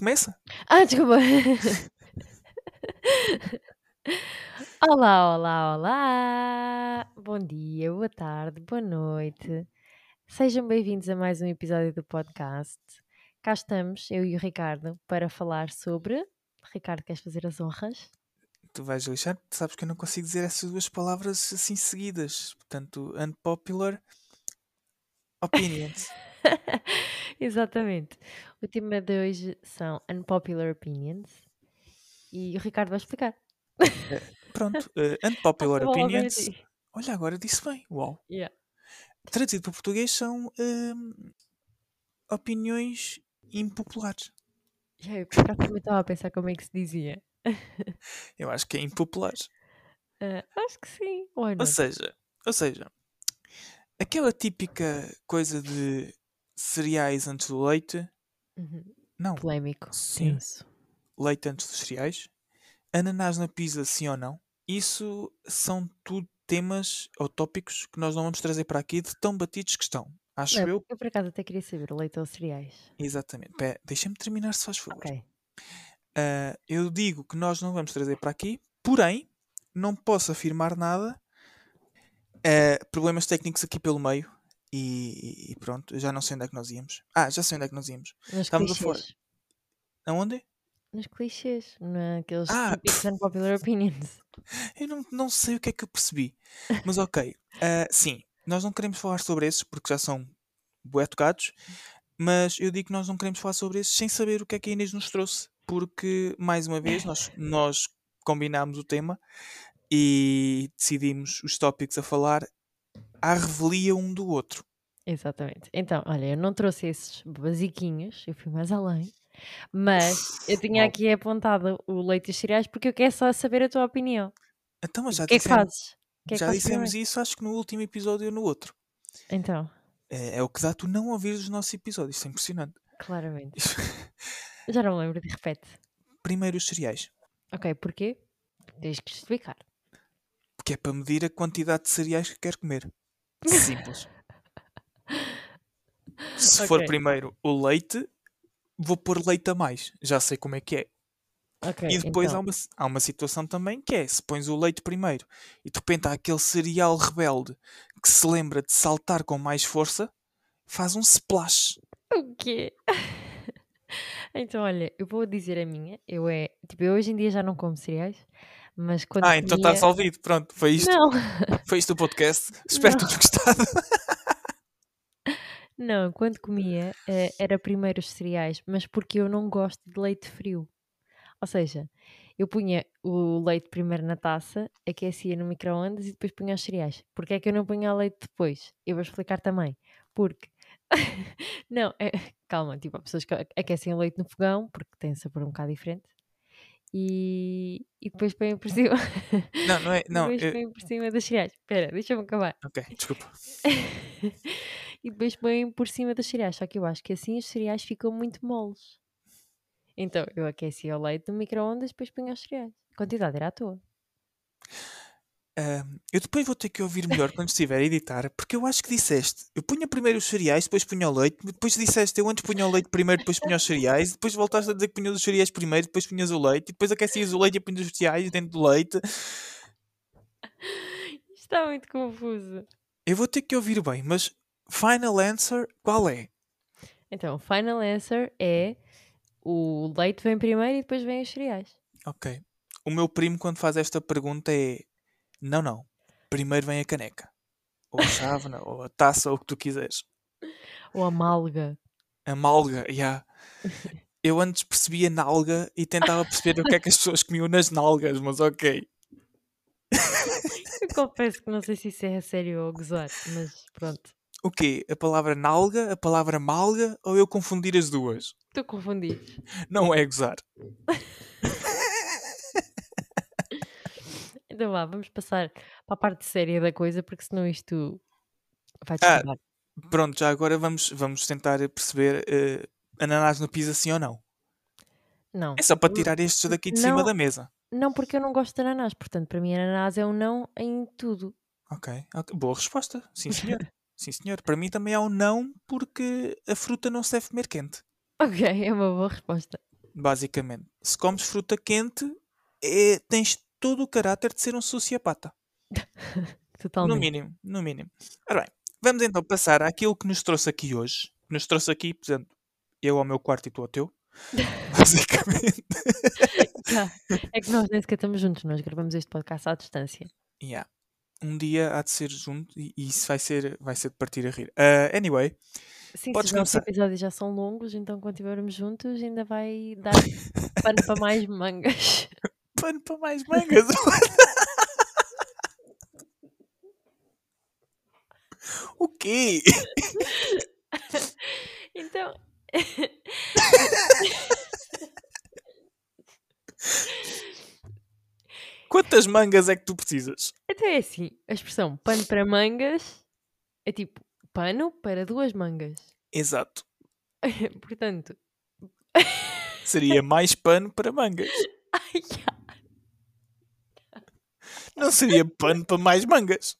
Começa. Ah, desculpa. Olá, olá, olá! Bom dia, boa tarde, boa noite. Sejam bem-vindos a mais um episódio do podcast. Cá estamos, eu e o Ricardo, para falar sobre. Ricardo, queres fazer as honras? Tu vais lixar, sabes que eu não consigo dizer essas duas palavras assim seguidas. Portanto, unpopular opinions. Exatamente. O tema de hoje são unpopular opinions e o Ricardo vai explicar. Eh, Pronto, eh, unpopular opinions. Olha, agora disse bem. Uau. Yeah. Traduzido para português são hum, opiniões impopulares. Já, eu também estava a pensar como é que se dizia. Eu acho que é impopular. Ah, acho que sim. Ou seja, ou seja, aquela típica coisa de cereais antes do leite. Uhum. Não, Polémico. Sim. Isso. leite antes dos cereais. Ananás na pizza, sim ou não? Isso são tudo temas ou tópicos que nós não vamos trazer para aqui de tão batidos que estão. Acho eu. eu por acaso até queria saber leite ou cereais. Exatamente. Deixa-me terminar, se faz favor. Ok. Ah, eu digo que nós não vamos trazer para aqui, porém, não posso afirmar nada. Ah, problemas técnicos aqui pelo meio. E, e pronto, eu já não sei onde é que nós íamos. Ah, já sei onde é que nós íamos. Nos Estamos a clichês. Aonde? Nos clichês. Naqueles Ah, típicos unpopular opinions. Eu não, não sei o que é que eu percebi. Mas ok. ah, sim, nós não queremos falar sobre esses porque já são bué tocados. Mas eu digo que nós não queremos falar sobre esses sem saber o que é que a Inês nos trouxe. Porque, mais uma vez, nós, nós combinámos o tema e decidimos os tópicos a falar à revelia um do outro. Exatamente. Então, olha, eu não trouxe esses basiquinhos, eu fui mais além. Mas eu tinha aqui apontado o leite e os cereais porque eu quero só saber a tua opinião. Então, mas já que é que dissemos, fazes? Que é que já dissemos primeiro? isso, acho que no último episódio ou no outro. Então, É, é o que dá tu não ouvir os nossos episódios. Isso é impressionante. claramente. Já não me lembro, de repete. Primeiro os cereais. Ok, porquê? Tens que explicar. Porque é para medir a quantidade de cereais que quer comer. Simples. Se for Ok. primeiro o leite, vou pôr leite a mais. Já sei como é que é. Ok, E depois há, então, uma, há uma situação também que é: se pões o leite primeiro e de repente há aquele cereal rebelde que se lembra de saltar com mais força, faz um splash. o quê? Então, olha, eu vou dizer a minha. Eu é, tipo, eu hoje em dia já não como cereais, mas quando Ah, então está resolvido. Pronto, foi isto. Não, Foi isto o podcast. Espero que tenhas gostado. não, quando comia eh, era primeiro os cereais, mas porque eu não gosto de leite frio. Ou seja, eu punha o leite primeiro na taça, aquecia no micro-ondas e depois punha os cereais. Porque é que eu não punha o leite depois? Eu vou explicar também. Porque. não, é- calma, tipo, há pessoas que aquecem o leite no fogão, porque tem sabor um bocado diferente. E, e depois põem por cima. Não, não é. Não, depois eu- põem por cima dos cereais. Espera, deixa-me acabar. Ok, desculpa. e depois põem por cima dos cereais. Só que eu acho que assim os cereais ficam muito moles. Então eu aquecia o leite no micro-ondas e depois punha os cereais. A quantidade era à toa. Eu depois vou ter que ouvir melhor quando estiver a editar, porque eu acho que disseste. Eu punha primeiro os cereais, depois punha o leite, depois disseste eu antes punha o leite primeiro, depois punha os cereais, depois voltaste a dizer que punhas os cereais primeiro, depois punhas o leite, e depois aquecias o leite e punhas os cereais dentro do leite. Isto está muito confuso. Eu vou ter que ouvir bem, mas final answer qual é? Então, final answer é o leite vem primeiro e depois vem os cereais. Ok. O meu primo, quando faz esta pergunta, é: não, não. Primeiro vem a caneca, ou a chávena, ou a taça, ou o que tu quiseres. Ou a malga. A malga, yeah. Eu antes percebia nalga e tentava perceber o que é que as pessoas comiam nas nalgas, mas ok. Eu confesso que não sei se isso é a sério ou gozar, mas pronto. O quê? A palavra nalga, a palavra malga ou eu confundir as duas? Estou confundido. Não é gozar. Então vá, vamos passar para a parte séria da coisa, porque senão isto vai Ah, descambar. Pronto, já agora vamos, vamos tentar perceber eh, ananás no pizza sim ou não. Não. É só para tirar estes daqui de cima não. da mesa. Não, porque eu não gosto de ananás. Portanto, para mim, ananás é um não em tudo. Ok, ok. Boa resposta. Sim, senhor. Sim, senhor. Para mim também há um não porque a fruta não se deve comer quente. Ok, é uma boa resposta. basicamente. Se comes fruta quente, é, tens todo o caráter de ser um sociopata. No Totalmente. mínimo, no mínimo. Ora bem, vamos então passar àquilo que nos trouxe aqui hoje. Que nos trouxe aqui, por exemplo, eu ao meu quarto e tu ao teu. Basicamente. Já. É que nós nem sequer estamos juntos, nós gravamos este podcast à distância. Yeah. Um dia há de ser junto e e isso vai ser, vai ser de partir a rir. Ah, anyway, Sim, Podes se os começar. episódios já são longos, então quando estivermos juntos ainda vai dar pano para mais mangas. Pano para mais mangas. o quê? Então. Quantas mangas é que tu precisas? Então é assim, a expressão pano para mangas é tipo pano para duas mangas. Exato. Portanto, Seria mais pano para mangas. ai. Não seria pano para mais mangas.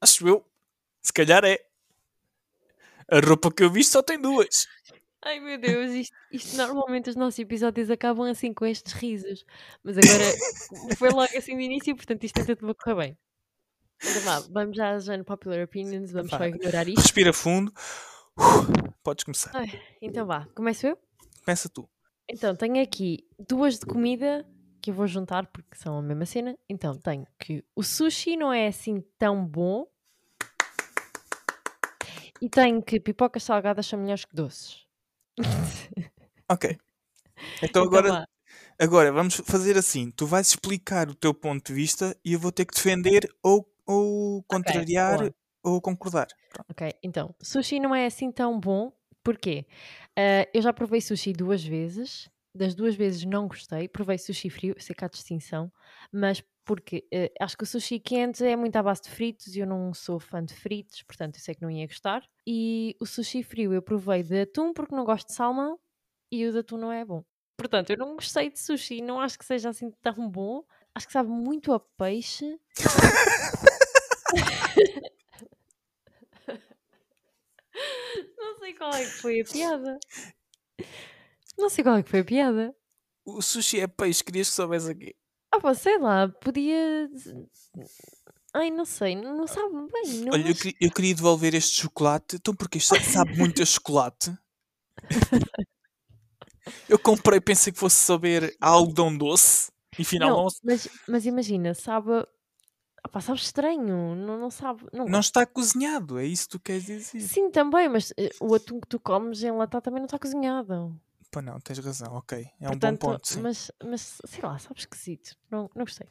Acho eu. Se calhar é. A roupa que eu vi só tem duas. Ai, meu Deus, isto, isto normalmente os nossos episódios acabam assim com estes risos, mas agora foi logo assim de início, portanto isto até te correr bem. Então vá, vamos já às unpopular opinions, vamos Vá. só ignorar isto. Respira fundo. Podes começar. Ai, então vá, começo eu? Começa tu. Então, tenho aqui duas de comida que eu vou juntar porque são a mesma cena. Então, tenho que o sushi não é assim tão bom. E tenho que pipocas salgadas são melhores que doces. Ok. Então Então agora, agora vamos fazer assim. Tu vais explicar o teu ponto de vista e eu vou ter que defender ou, ou contrariar boa. ou concordar. Pronto. Ok, então, sushi não é assim tão bom. Porquê? Ah, eu já provei sushi duas vezes. Das duas vezes não gostei. Provei sushi frio, sei que há distinção. Mas porque eh, acho que o sushi quente é muito à base de fritos e eu não sou fã de fritos, portanto eu sei que não ia gostar. E o sushi frio eu provei de atum porque não gosto de salmão e o de atum não é bom. Portanto, eu não gostei de sushi, não acho que seja assim tão bom. Acho que sabe muito a peixe. Não sei qual é que foi a piada. Não sei qual é que foi a piada. O sushi é peixe, querias que soubesse aqui. Ah, pá, sei lá, podia. Ai, não sei, não sabe bem. Não Olha, eu, queria- eu queria devolver este chocolate. Então, porque isto sabe muito a chocolate. Eu comprei, pensei que fosse saber algodão doce. E afinal não, não, mas, mas imagina, sabe. Ah, pá, sabe estranho. Não, não sabe. Não, não está cozinhado. É isso que tu queres dizer. Sim, também, mas eh, o atum que tu comes enlatado também não está cozinhado. Pá, não, tens razão. Ok. É um Portanto, bom ponto. Sim. Mas, mas sei lá, sabe esquisito. Não, não gostei.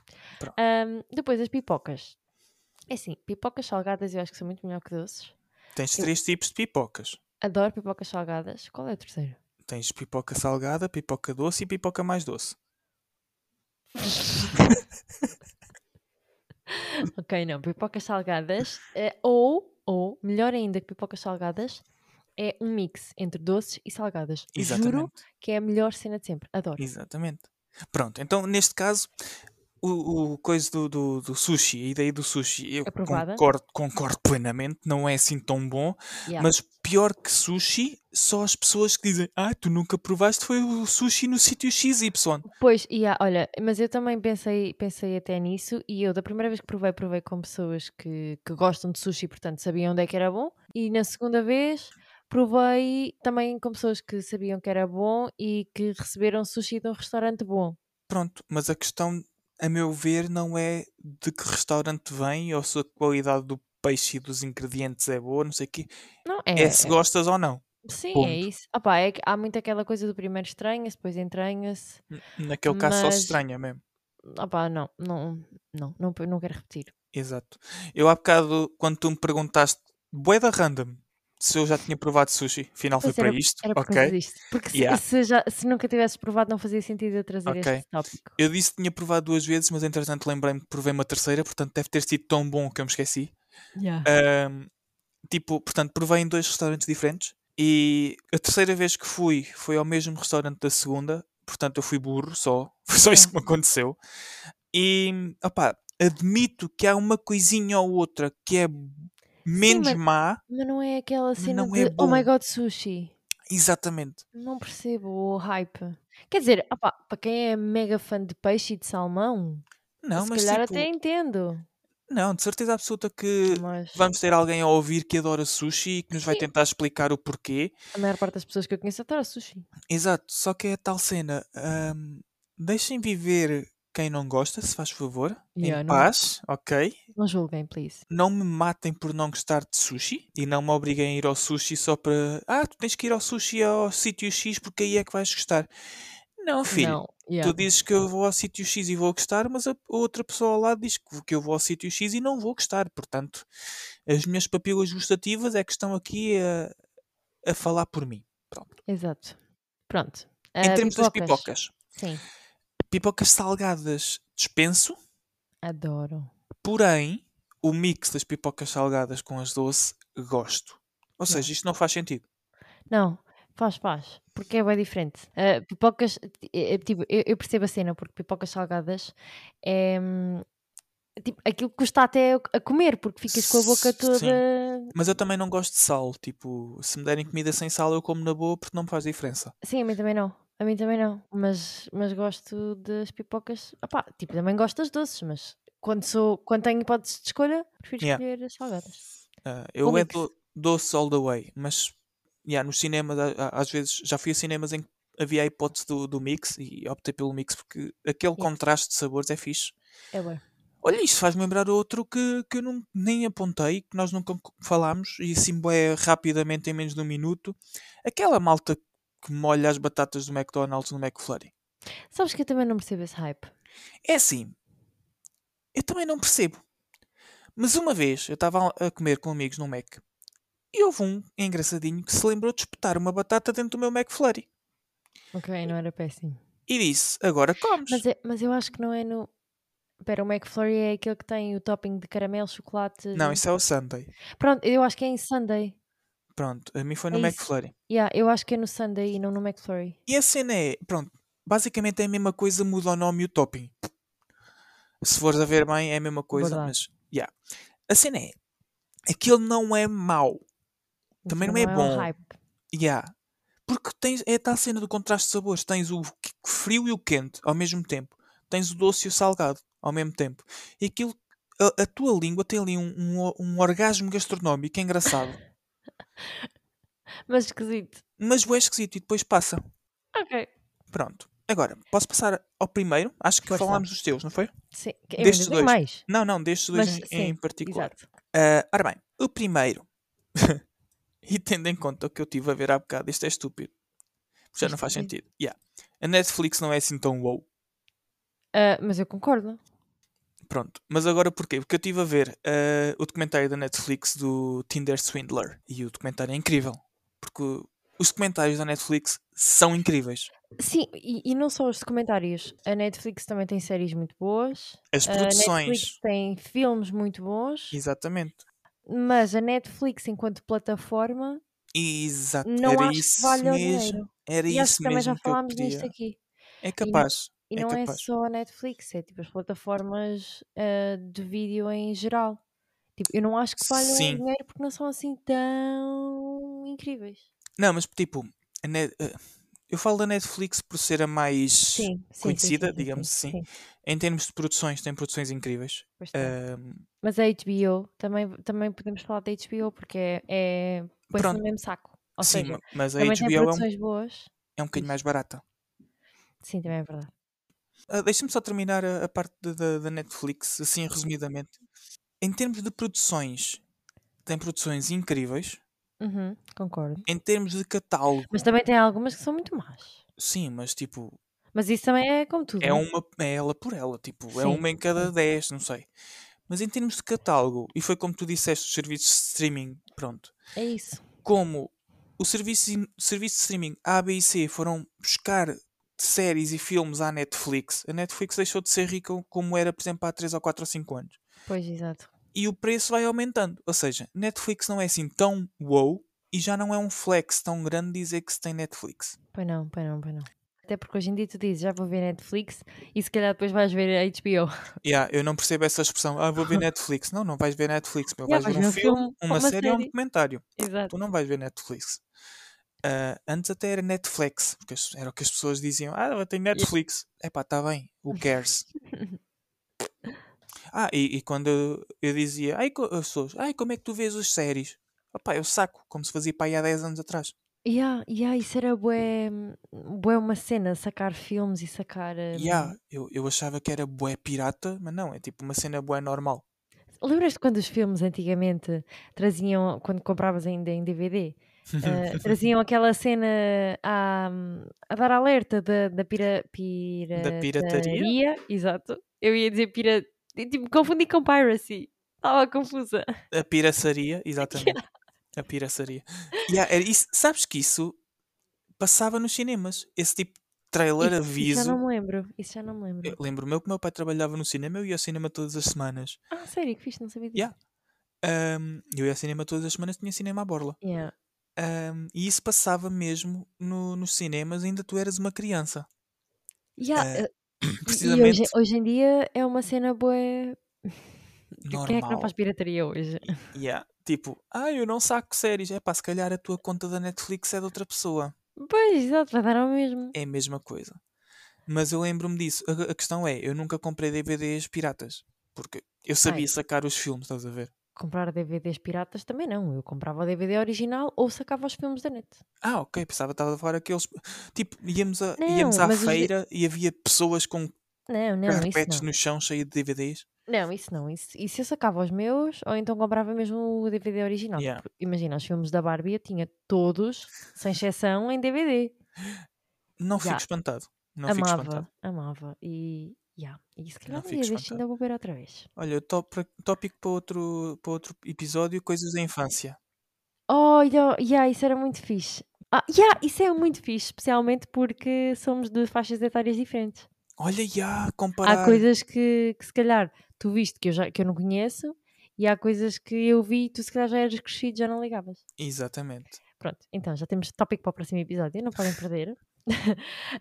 Ahm, depois, as pipocas. É assim, pipocas salgadas eu acho que são muito melhor que doces. Tens eu- três tipos de pipocas. Adoro pipocas salgadas. Qual é o terceiro? Tens pipoca salgada, pipoca doce e pipoca mais doce. Ok, não, pipocas salgadas. eh, ou, ou, melhor ainda que pipocas salgadas, é um mix entre doces e salgadas. Juro Exatamente. que é a melhor cena de sempre. Adoro. Exatamente. Pronto, então neste caso, o, o coisa do, do, do sushi, a ideia do sushi, eu Aprovada. concordo, concordo plenamente, não é assim tão bom, Yeah. mas pior que sushi, só as pessoas que dizem, ah, tu nunca provaste foi o sushi no sítio XY. Pois, e há, olha, mas eu também pensei, pensei até nisso e eu da primeira vez que provei, provei com pessoas que, que gostam de sushi, portanto sabiam onde é que era bom e na segunda vez provei também com pessoas que sabiam que era bom e que receberam sushi de um restaurante bom. Pronto, mas a questão, a meu ver, não é de que restaurante vem ou se a qualidade do peixe e dos ingredientes é boa, não sei o quê. Não, é, É se gostas ou não. sim, ponto. é isso. Pá, é há muito aquela coisa do primeiro estranha-se, depois entranha-se. Naquele caso só se Mas- estranha mesmo. Pá, não, não, não, não, não quero repetir. Exato. Eu há bocado, quando tu me perguntaste, boeda random, se eu já tinha provado sushi, afinal foi para isto, Era ok? Porque se, Yeah. se, já, se nunca tivesses provado, não fazia sentido eu trazer Ok. este tópico. Eu disse que tinha provado duas vezes, mas entretanto lembrei-me que provei uma terceira, portanto deve ter sido tão bom que eu me esqueci. Yeah. Ahm, tipo, portanto, provei em dois restaurantes diferentes e a terceira vez que fui foi ao mesmo restaurante da segunda, portanto eu fui burro só, foi só isso que me aconteceu. E, opá, admito que há uma coisinha ou outra que é menos mas- má, Mas não é aquela cena de é oh my bom." god, sushi. exatamente. Não percebo o hype. Quer dizer, opá, para quem é mega fã de peixe e de salmão, Não, se mas calhar tipo, até entendo. não, de certeza absoluta que Mas vamos ter alguém a ouvir que adora sushi e que nos vai sim, tentar explicar o porquê. a maior parte das pessoas que eu conheço adora sushi. Exato, só que é a tal cena. hum, deixem viver quem não gosta, se faz favor, Yeah, em não, paz, ok? não julguem, please. Não me matem por não gostar de sushi e não me obriguem a ir ao sushi só para. Ah, tu tens que ir ao sushi ao sítio X porque aí é que vais gostar. Não, filho. Não, Tu yeah. dizes que eu vou ao sítio X e vou gostar, mas a outra pessoa ao lado diz que que eu vou ao sítio X e não vou gostar. Portanto, as minhas papilas gustativas é que estão aqui a, a falar por mim. Pronto. Exato. Pronto. Em Ah, termos das pipocas, Sim, pipocas salgadas dispenso, adoro. porém, o mix das pipocas salgadas com as doce gosto. Ou seja, isto não faz sentido. Não, faz, faz. Porque é bem diferente. Ah, pipocas, é, é, tipo, eu, eu percebo a cena, porque pipocas salgadas é. Tipo, aquilo que custa até a comer, porque ficas com a boca toda. Sim. Mas eu também não gosto de sal. Tipo, se me derem comida sem sal, eu como na boa porque não me faz diferença. Sim, a mim também não. A mim também não. Mas, mas gosto das pipocas. Opá, tipo, também gosto das doces, mas quando, sou, quando tenho hipótese de escolha, prefiro Yeah. escolher as salgadas. Ah, eu é mix. do, doce all the way, mas yeah, nos cinemas, a- a- às vezes, já fui a cinemas em que havia a hipótese do, do mix e optei pelo mix porque aquele contraste de sabores é fixe. É bom. Olha, isto faz-me lembrar outro que, que eu não, nem apontei, que nós nunca falámos, e assim é rapidamente em menos de um minuto. Aquela malta que molha as batatas do McDonald's no McFlurry. Sabes que eu também não percebo esse hype. É assim, eu também não percebo. Mas uma vez eu estava a comer com amigos no Mac e houve um engraçadinho que se lembrou de espetar uma batata dentro do meu McFlurry Ok, não era péssimo. e disse: Agora comes. Mas, é- mas eu acho que não é no. Espera, o McFlurry é aquele que tem o topping de caramelo, chocolate. Não, isso é o Sunday. Pronto, eu acho que é em Sunday. Pronto, a mim foi É no isso. McFlurry. Yeah, eu acho que é no Sunday e não no McFlurry. E a cena é: pronto, basicamente é a mesma coisa, muda o nome e o topping. Se fores a ver bem, é a mesma coisa, Verdade. mas. Yeah. A cena é: aquele não é mau. Também Então não é o bom. hype. Yeah. Porque tens, é a tal cena do contraste de sabores. Tens o frio e o quente ao mesmo tempo. Tens o doce e o salgado ao mesmo tempo. E aquilo, a, a tua língua tem ali um, um, um orgasmo gastronómico é engraçado. Mas esquisito. mas é esquisito e depois passa. Ok. Pronto. Agora, posso passar ao primeiro? Acho que Força. falámos dos teus, não foi? Sim. Eu Destes dois. mais. Não, não, destes dois Mas, em, sim, em particular. Exato. Ah, ora bem, o primeiro, e tendo em conta o que eu tive a ver há bocado, isto é estúpido. Já não faz sentido. Yeah. A Netflix não é assim tão wow. Ah, mas eu concordo. Pronto, mas agora porquê? Porque eu estive a ver ah, o documentário da Netflix do Tinder Swindler e o documentário é incrível. Porque os documentários da Netflix são incríveis. Sim, e, e não só os documentários. A Netflix também tem séries muito boas. As A Netflix produções. tem filmes muito bons. Exatamente. Mas a Netflix, enquanto plataforma, Exato. não Era acho que isso valha o mesmo. dinheiro. Era E acho isso que também já mesmo que eu falámos queria. aqui. É capaz. E é não é capaz. só a Netflix, é tipo as plataformas ah, de vídeo em geral. Tipo, eu não acho que valham Sim. dinheiro porque não são assim tão incríveis. Não, mas tipo, Net- eh, eu falo da Netflix por ser a mais Sim, sim, conhecida, sim, digamos sim, assim. sim. Em termos de produções, tem produções incríveis. Ahm, Mas a HBO, também, também podemos falar da HBO porque é, é põe-se no mesmo saco. Ou sim, seja, ma- mas a HBO é um, boas. é um bocadinho mais barata. Sim, também é verdade. Ah, Deixa-me só terminar a, a parte da- Netflix, assim resumidamente. Em termos de produções, tem produções incríveis. Uhum, concordo. Em termos de catálogo, Mas também tem algumas que são muito más. sim, mas tipo, Mas isso também é como tudo, é né? uma é ela por ela, tipo, é Sim, uma em cada. 10, não sei. Mas em termos de catálogo, e foi como tu disseste, os serviços de streaming, pronto. É isso. Como o serviço, serviço de streaming A, B e C foram buscar séries e filmes à Netflix, a Netflix deixou de ser rica como era, por exemplo, há 3 ou 4 ou 5 anos. Pois, exato. E o preço vai aumentando. Ou seja, Netflix não é assim tão wow e já não é um flex tão grande dizer que se tem Netflix. Pois não, pois não, pois não. Até porque hoje em dia tu dizes, já vou ver Netflix e se calhar depois vais ver a HBO. Yeah, eu não percebo essa expressão. Ah, vou ver Netflix. Não, não vais ver Netflix. Meu. Yeah, Vais ver um filme, uma, uma série ou um série. documentário. Exato. Tu não vais ver Netflix. Ah, antes até era Netflix, porque era o que as pessoas diziam. Ah, ela tem Netflix. Epá, tá bem, who cares? Ah, e, e quando eu, eu dizia, ai, as pessoas, ai, como é que tu vês as séries? Opá, eu saco, como se fazia para aí há 10 anos atrás. Yeah, yeah, isso era bué, bué uma cena, sacar filmes e sacar. hum, Yeah, eu, eu achava que era bué pirata, mas não, é tipo uma cena bué normal. Lembras-te quando os filmes antigamente traziam, quando compravas ainda em DVD, eh, traziam aquela cena a, a dar alerta da, da pira, Da pirataria? Exato. Eu ia dizer pira, tipo, confundi com piracy. Estava confusa. A piraçaria, exatamente. A piraçaria. Yeah, isso, sabes que isso passava nos cinemas. Esse tipo de trailer Isso, isso já aviso. não me lembro. Isso já não me lembro. lembro-me que o meu pai trabalhava no cinema, eu ia ao cinema todas as semanas. Ah, sério, que fixe, não sabia disso. Yeah. Ahm, eu ia ao cinema todas as semanas, tinha cinema à borla. Yeah. Ahm, e isso passava mesmo no- nos cinemas, ainda tu eras uma criança. Yeah, Ah, eh, e- e hoje, precisamente hoje em dia é uma cena boa. Quem é que não faz normal. pirataria hoje? Yeah. Tipo, ah, eu não saco séries. É pá, se calhar a tua conta da Netflix é de outra pessoa. Pois, exato, vai dar ao mesmo. É a mesma coisa. Mas eu lembro-me disso. A, a questão é, eu nunca comprei DVDs piratas. Porque eu sabia Ai. sacar os filmes, estás a ver? Comprar DVDs piratas também não. Eu comprava o DVD original ou sacava os filmes da net. Ah, ok, pensava que estava a falar aqueles. Tipo, íamos, a, Não, íamos à mas os feira e havia pessoas com Não, não, carpetes no chão cheios de DVDs. Não, isso não. Isso, isso eu sacava os meus ou então comprava mesmo o DVD original. Yeah. Porque, Imagina, os filmes da Barbie eu tinha todos, sem exceção, em DVD. Não fico Yeah. espantado. Não fico espantado. amava, amava. E, yeah. e se calhar Não um fico dia deste ainda vou ver outra vez. Olha, top, tópico para outro, para outro episódio: coisas da infância. Olha, yeah, isso era muito fixe. Ah, yeah, isso é muito fixe, especialmente porque somos de faixas etárias diferentes. Olha, Há comparar. coisas que, que se calhar tu viste que eu, já, que eu não conheço e há coisas que eu vi e tu se calhar já eras crescido já não ligavas. Exatamente. Pronto, então já temos tópico para o próximo episódio, não podem perder.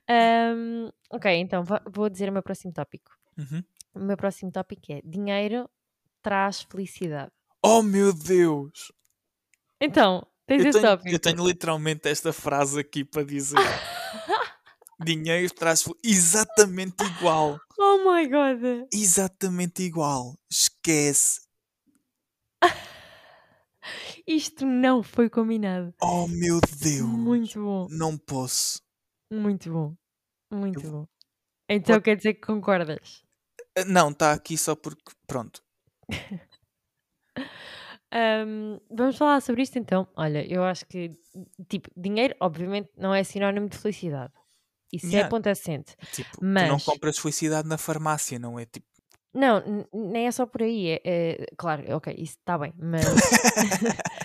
Ahm, ok, então vou dizer o meu próximo tópico. Uhum. O meu próximo tópico é dinheiro traz felicidade. Oh meu Deus! Então, tens Eu esse tenho, tópico. eu tenho literalmente esta frase aqui para dizer: dinheiro traz. Exatamente igual. Oh my god! Exatamente igual. Esquece. Isto não foi combinado. Oh meu Deus! Muito bom, Não posso. Muito bom, muito Eu- bom. Então quer dizer que concordas? Ah, Não, está aqui só porque. Pronto. Ahm, vamos falar sobre isto então. Olha, eu acho que, tipo, dinheiro, obviamente, não é sinónimo de felicidade. Isso é Yeah. ponto assente. Tipo, tu não Mas- compras felicidade na farmácia, não é? Tipo, Não, n- nem é só por aí. É, é- claro, ok, isso está bem, mas,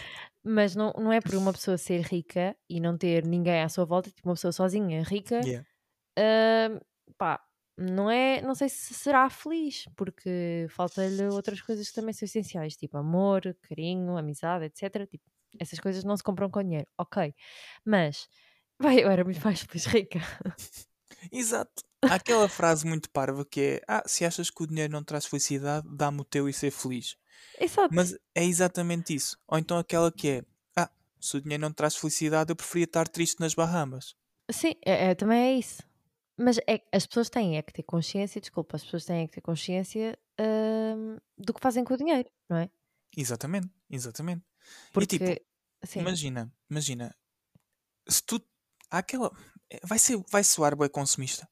mas não, não é por uma pessoa ser rica e não ter ninguém à sua volta, tipo uma pessoa sozinha rica, yeah. ahm, pá, não é, não sei se será feliz, porque falta-lhe outras coisas que também são essenciais, tipo amor, carinho, amizade, etc. Tipo, essas coisas não se compram com dinheiro, ok. Mas, vai, eu era muito mais feliz rica. Exato. Há aquela frase muito parva que é: Ah, se achas que o dinheiro não traz felicidade, dá-me o teu e ser feliz. Exato. Mas é exatamente isso. Ou então aquela que é: Ah, se o dinheiro não traz felicidade, eu preferia estar triste nas Bahamas. Sim, é, é- também é isso. Mas é, as pessoas têm é que ter consciência, desculpa, as pessoas têm é que ter consciência hum, do que fazem com o dinheiro, não é? Exatamente, exatamente. Porque, E tipo, sim, imagina, imagina, se tu. Há aquela. é, Vai, ser, vai soar bem consumista.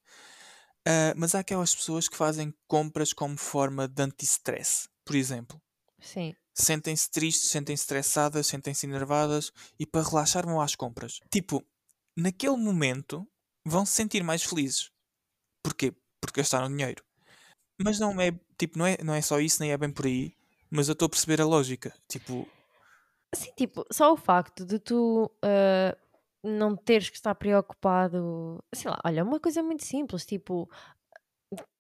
Ah, mas há aquelas pessoas que fazem compras como forma de anti-stress. Por exemplo, sim, sentem-se tristes, sentem-se estressadas, sentem-se enervadas e para relaxar vão às compras. Tipo, naquele momento vão se sentir mais felizes. Porquê? Porque gastaram dinheiro. Mas não é, tipo, não é, não é só isso, nem é bem por aí. Mas eu estou a perceber a lógica. Tipo, Assim, tipo, só o facto de tu ah, não teres que estar preocupado, sei lá, olha, uma coisa muito simples, tipo,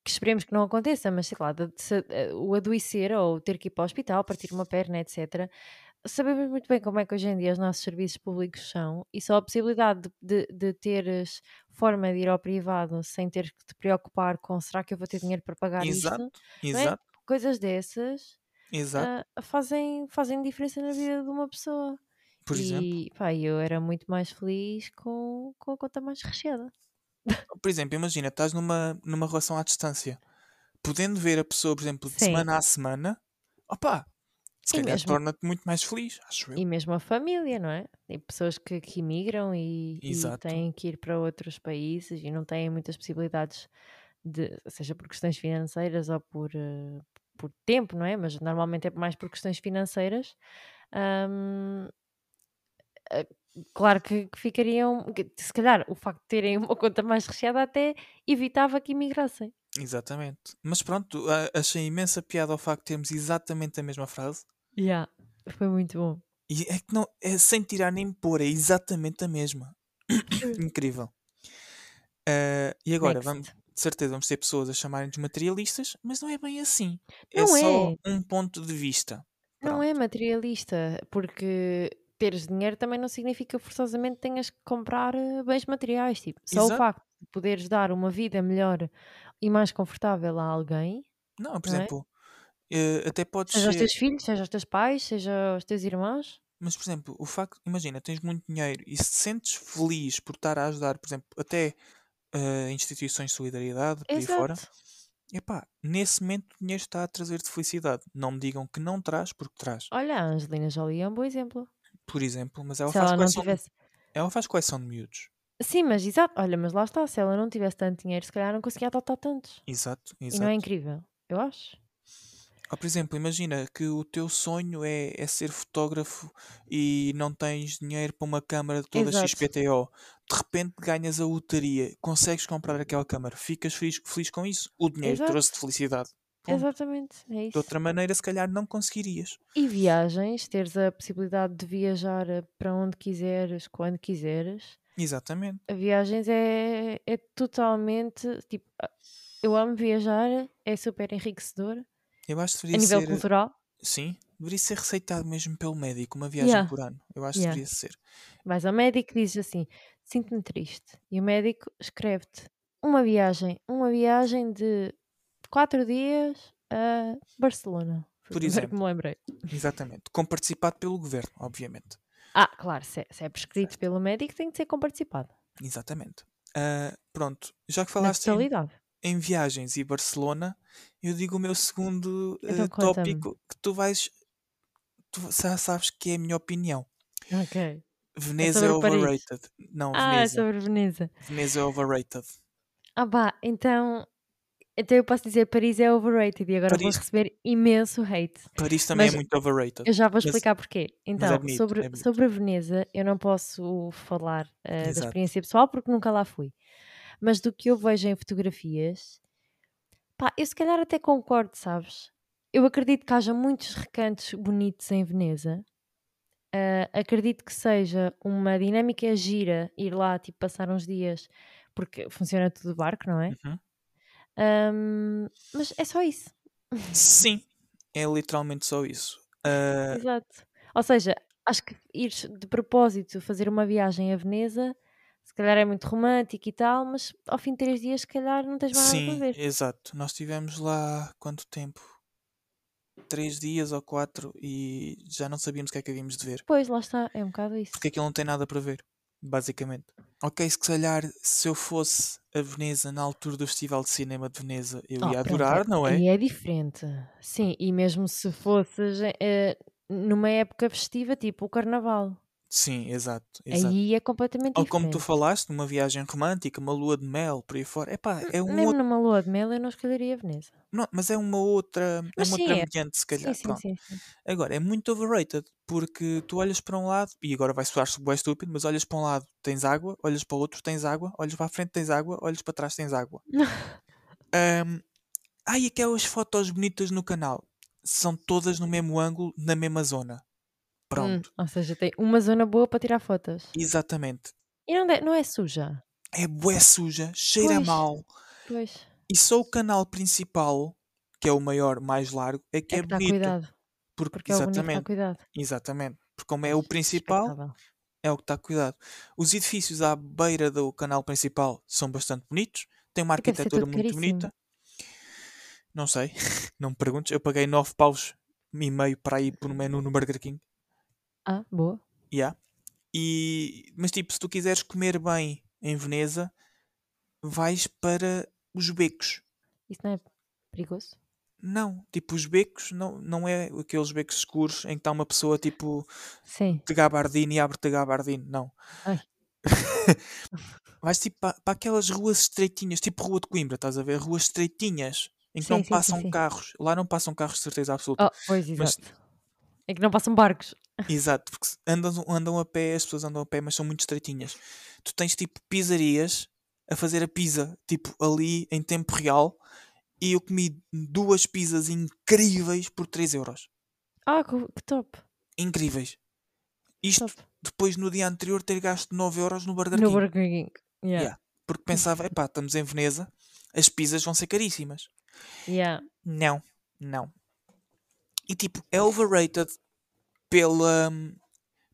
que esperemos que não aconteça, mas sei lá, se- eh, o adoecer ou ter que ir para o hospital, partir uma perna, etc. Sabemos muito bem como é que hoje em dia os nossos serviços públicos são e só a possibilidade de, de, de teres forma de ir ao privado sem ter que te preocupar com será que eu vou ter dinheiro para pagar exato, isto, não é? exato, coisas dessas exato. ah, fazem, fazem diferença na vida de uma pessoa. Por exemplo. E pá, eu era muito mais feliz com, com a conta mais recheada. Por exemplo, imagina, estás numa, numa relação à distância, podendo ver a pessoa, por exemplo, de Sim. semana a semana, opá, se E calhar mesmo- torna-te muito mais feliz, acho eu. E mesmo a família, não é? Tem pessoas que, que imigram e, e Exato. têm que ir para outros países e não têm muitas possibilidades de, seja por questões financeiras ou por, eh, por tempo, não é? Mas normalmente é mais por questões financeiras. Ahm, eh, claro que, que ficariam, que se calhar o facto de terem uma conta mais recheada até evitava que imigrassem. Exatamente. Mas pronto, achei imensa piada ao facto de termos exatamente a mesma frase. Yeah. Foi muito bom. E é que não, é sem tirar nem pôr, é exatamente a mesma. Incrível. Ah, e agora, Next. vamos, de certeza, vamos ter pessoas a chamarem-nos materialistas, mas não é bem assim. é Não só é. um ponto de vista. Não Pronto. é materialista, porque teres dinheiro também não significa forçosamente tenhas que comprar eh, bens materiais. Tipo, só o Exato. facto de poderes dar uma vida melhor e mais confortável a alguém, Não, por Não é? exemplo, eh, até podes seja aos ser. teus filhos, seja aos teus pais, seja aos teus irmãos. Mas, por exemplo, o facto, imagina, tens muito dinheiro e se te sentes feliz por estar a ajudar, por exemplo, até eh, instituições de solidariedade, por aí fora, Exato. epá, nesse momento o dinheiro está a trazer-te felicidade. Não me digam que não traz, porque traz. Olha, a Angelina Jolie é um bom exemplo. Por exemplo, mas ela Se faz ela não coleção, tivesse. ela faz coleção de miúdos. Sim, mas exato. Olha, mas lá está. Se ela não tivesse tanto dinheiro, se calhar não conseguia adotar tantos. Exato, E não exato. é incrível? Eu acho. Ou, por exemplo, imagina que o teu sonho é, é ser fotógrafo e não tens dinheiro para uma câmara toda Exato. XPTO. De repente ganhas a lotaria, consegues comprar aquela câmara, ficas feliz, feliz com isso. O dinheiro Exato. trouxe-te felicidade. Ponto. Exatamente. É De isso. outra maneira, se calhar não conseguirias. E viagens, teres a possibilidade de viajar eh, para onde quiseres, quando quiseres. Exatamente. A viagens é, é totalmente. Tipo, eu amo viajar, é super enriquecedor Eu acho que a nível ser. cultural. Sim, deveria ser receitado mesmo pelo médico, uma viagem Yeah, por ano. Eu acho que yeah. deveria ser. Vais ao médico dizes assim: sinto-me triste. E o médico escreve-te uma viagem, uma viagem de quatro dias a Barcelona. Por primeiro que exemplo. me lembrei. Exatamente. Com participado pelo governo, obviamente. Ah, claro, se é, se é prescrito pelo médico, tem que ser comparticipado. Exatamente. Ah, pronto, já que falaste em, em viagens e Barcelona, eu digo o meu segundo Então eh, conta-me. tópico que tu vais. Tu já sabes que é a minha opinião. Ok. É Veneza é Paris. overrated. Não, Ah, é Veneza. sobre Veneza. Veneza é overrated. Ah, pá, então. Então eu posso dizer Paris é overrated e agora vou Paris, receber imenso hate. Paris também Mas é muito overrated. eu já vou Mas, explicar porquê. mas Então, admito, sobre, admito. sobre a Veneza, eu não posso falar eh, da experiência pessoal porque nunca lá fui. Mas do que eu vejo em fotografias, pá, eu se calhar até concordo, sabes? Eu acredito que haja muitos recantos bonitos em Veneza. Ah, acredito que seja uma dinâmica gira ir lá, tipo, passar uns dias, porque funciona tudo barco, não é? Uhum. Ahm, mas é só isso. Sim, é literalmente só isso. Ah, Exato. Ou seja, acho que ir de propósito fazer uma viagem a Veneza, se calhar é muito romântico e tal, mas ao fim de três dias, se calhar não tens mais nada para sim, ver. exato. Nós estivemos lá quanto tempo? Três dias ou quatro e já não sabíamos o que é que havíamos de ver. Pois, lá está, é um bocado isso. Porque aquilo não tem nada para ver, basicamente. Ok, se calhar se eu fosse a Veneza na altura do Festival de Cinema de Veneza, eu Oh, ia pronto, adorar, não é? aí é diferente. Sim, e mesmo se fosses eh, numa época festiva, tipo o Carnaval, Sim, exato, exato. aí é completamente Ou como tu diferente. falaste, numa viagem romântica, uma lua de mel, por aí fora. Epá, é um Mesmo outro. numa lua de mel, eu não escolheria Veneza. Não, mas é uma outra. É Mas uma sim, outra é. ambiente, se calhar. sim, sim. Agora, é muito overrated, porque tu olhas para um lado, e agora vai soar bem estúpido, mas olhas para um lado tens água, olhas para o outro tens água, olhas para a frente tens água, olhas para trás tens água. Ahm, ai, aquelas fotos bonitas no canal. São todas no mesmo ângulo, na mesma zona. Hum, Pronto. ou seja, tem uma zona boa para tirar fotos. Exatamente. E não, de- não é suja. É bué suja, cheira Pois, mal. pois. E só o canal principal, que é o maior, mais largo, é que É é que bonito. cuidado. Porque, Porque é o bonito que está exatamente, cuidado. exatamente. Porque como é o principal, é o que está cuidado. Os edifícios à beira do canal principal são bastante bonitos, têm uma arquitetura muito caríssimo. bonita. Não sei, não me perguntes. Eu paguei 9 paus e meio para ir por um menu no Burger King Ah, boa. Yeah. E, mas tipo, se tu quiseres comer bem em Veneza, vais para os becos. Isso não é perigoso? Não, tipo, os becos não, não é aqueles becos escuros em que está uma pessoa tipo Sim. de gabardine e abre-te gabardine, não. Ai. Vais tipo para, para aquelas ruas estreitinhas, tipo Rua de Coimbra, estás a ver? Ruas estreitinhas em que Sim, não sim, passam sim. carros. Lá não passam carros de certeza absoluta. Oh, pois, Mas- exato. É que não passam barcos. Exato, porque andam, andam a pé, as pessoas andam a pé, mas são muito estreitinhas. Tu tens tipo pizzarias a fazer a pizza, tipo ali em tempo real, e eu comi duas pizzas incríveis por 3 euros. Ah, que, top. Incríveis. Isto top. depois no dia anterior ter gasto 9 euros no Burger No King. Burger King. Yeah. Yeah. Porque pensava, epá, estamos em Veneza, as pizzas vão ser caríssimas. Yeah. Não, não. E tipo, é overrated pela,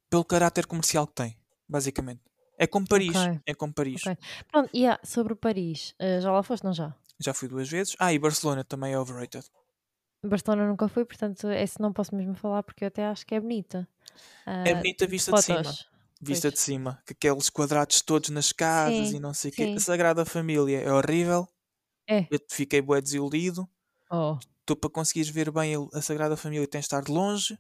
pelo caráter comercial que tem, basicamente. É como Paris. Ok, É como Paris. ok. Pronto, yeah, sobre Paris. eh, já lá foste, não já? Já fui duas vezes. Ah, e Barcelona também é overrated. Barcelona nunca fui, portanto, esse não posso mesmo falar porque eu até acho que é bonita. É Ah, bonita vista de cima. fotos. Vista Pois. de cima. Que aqueles quadrados todos nas casas Sim, e não sei o quê. A Sagrada Família é horrível. É. Eu fiquei bué desiludido. Oh, Tu para conseguires ver bem a- Sagrada Família tens de estar de longe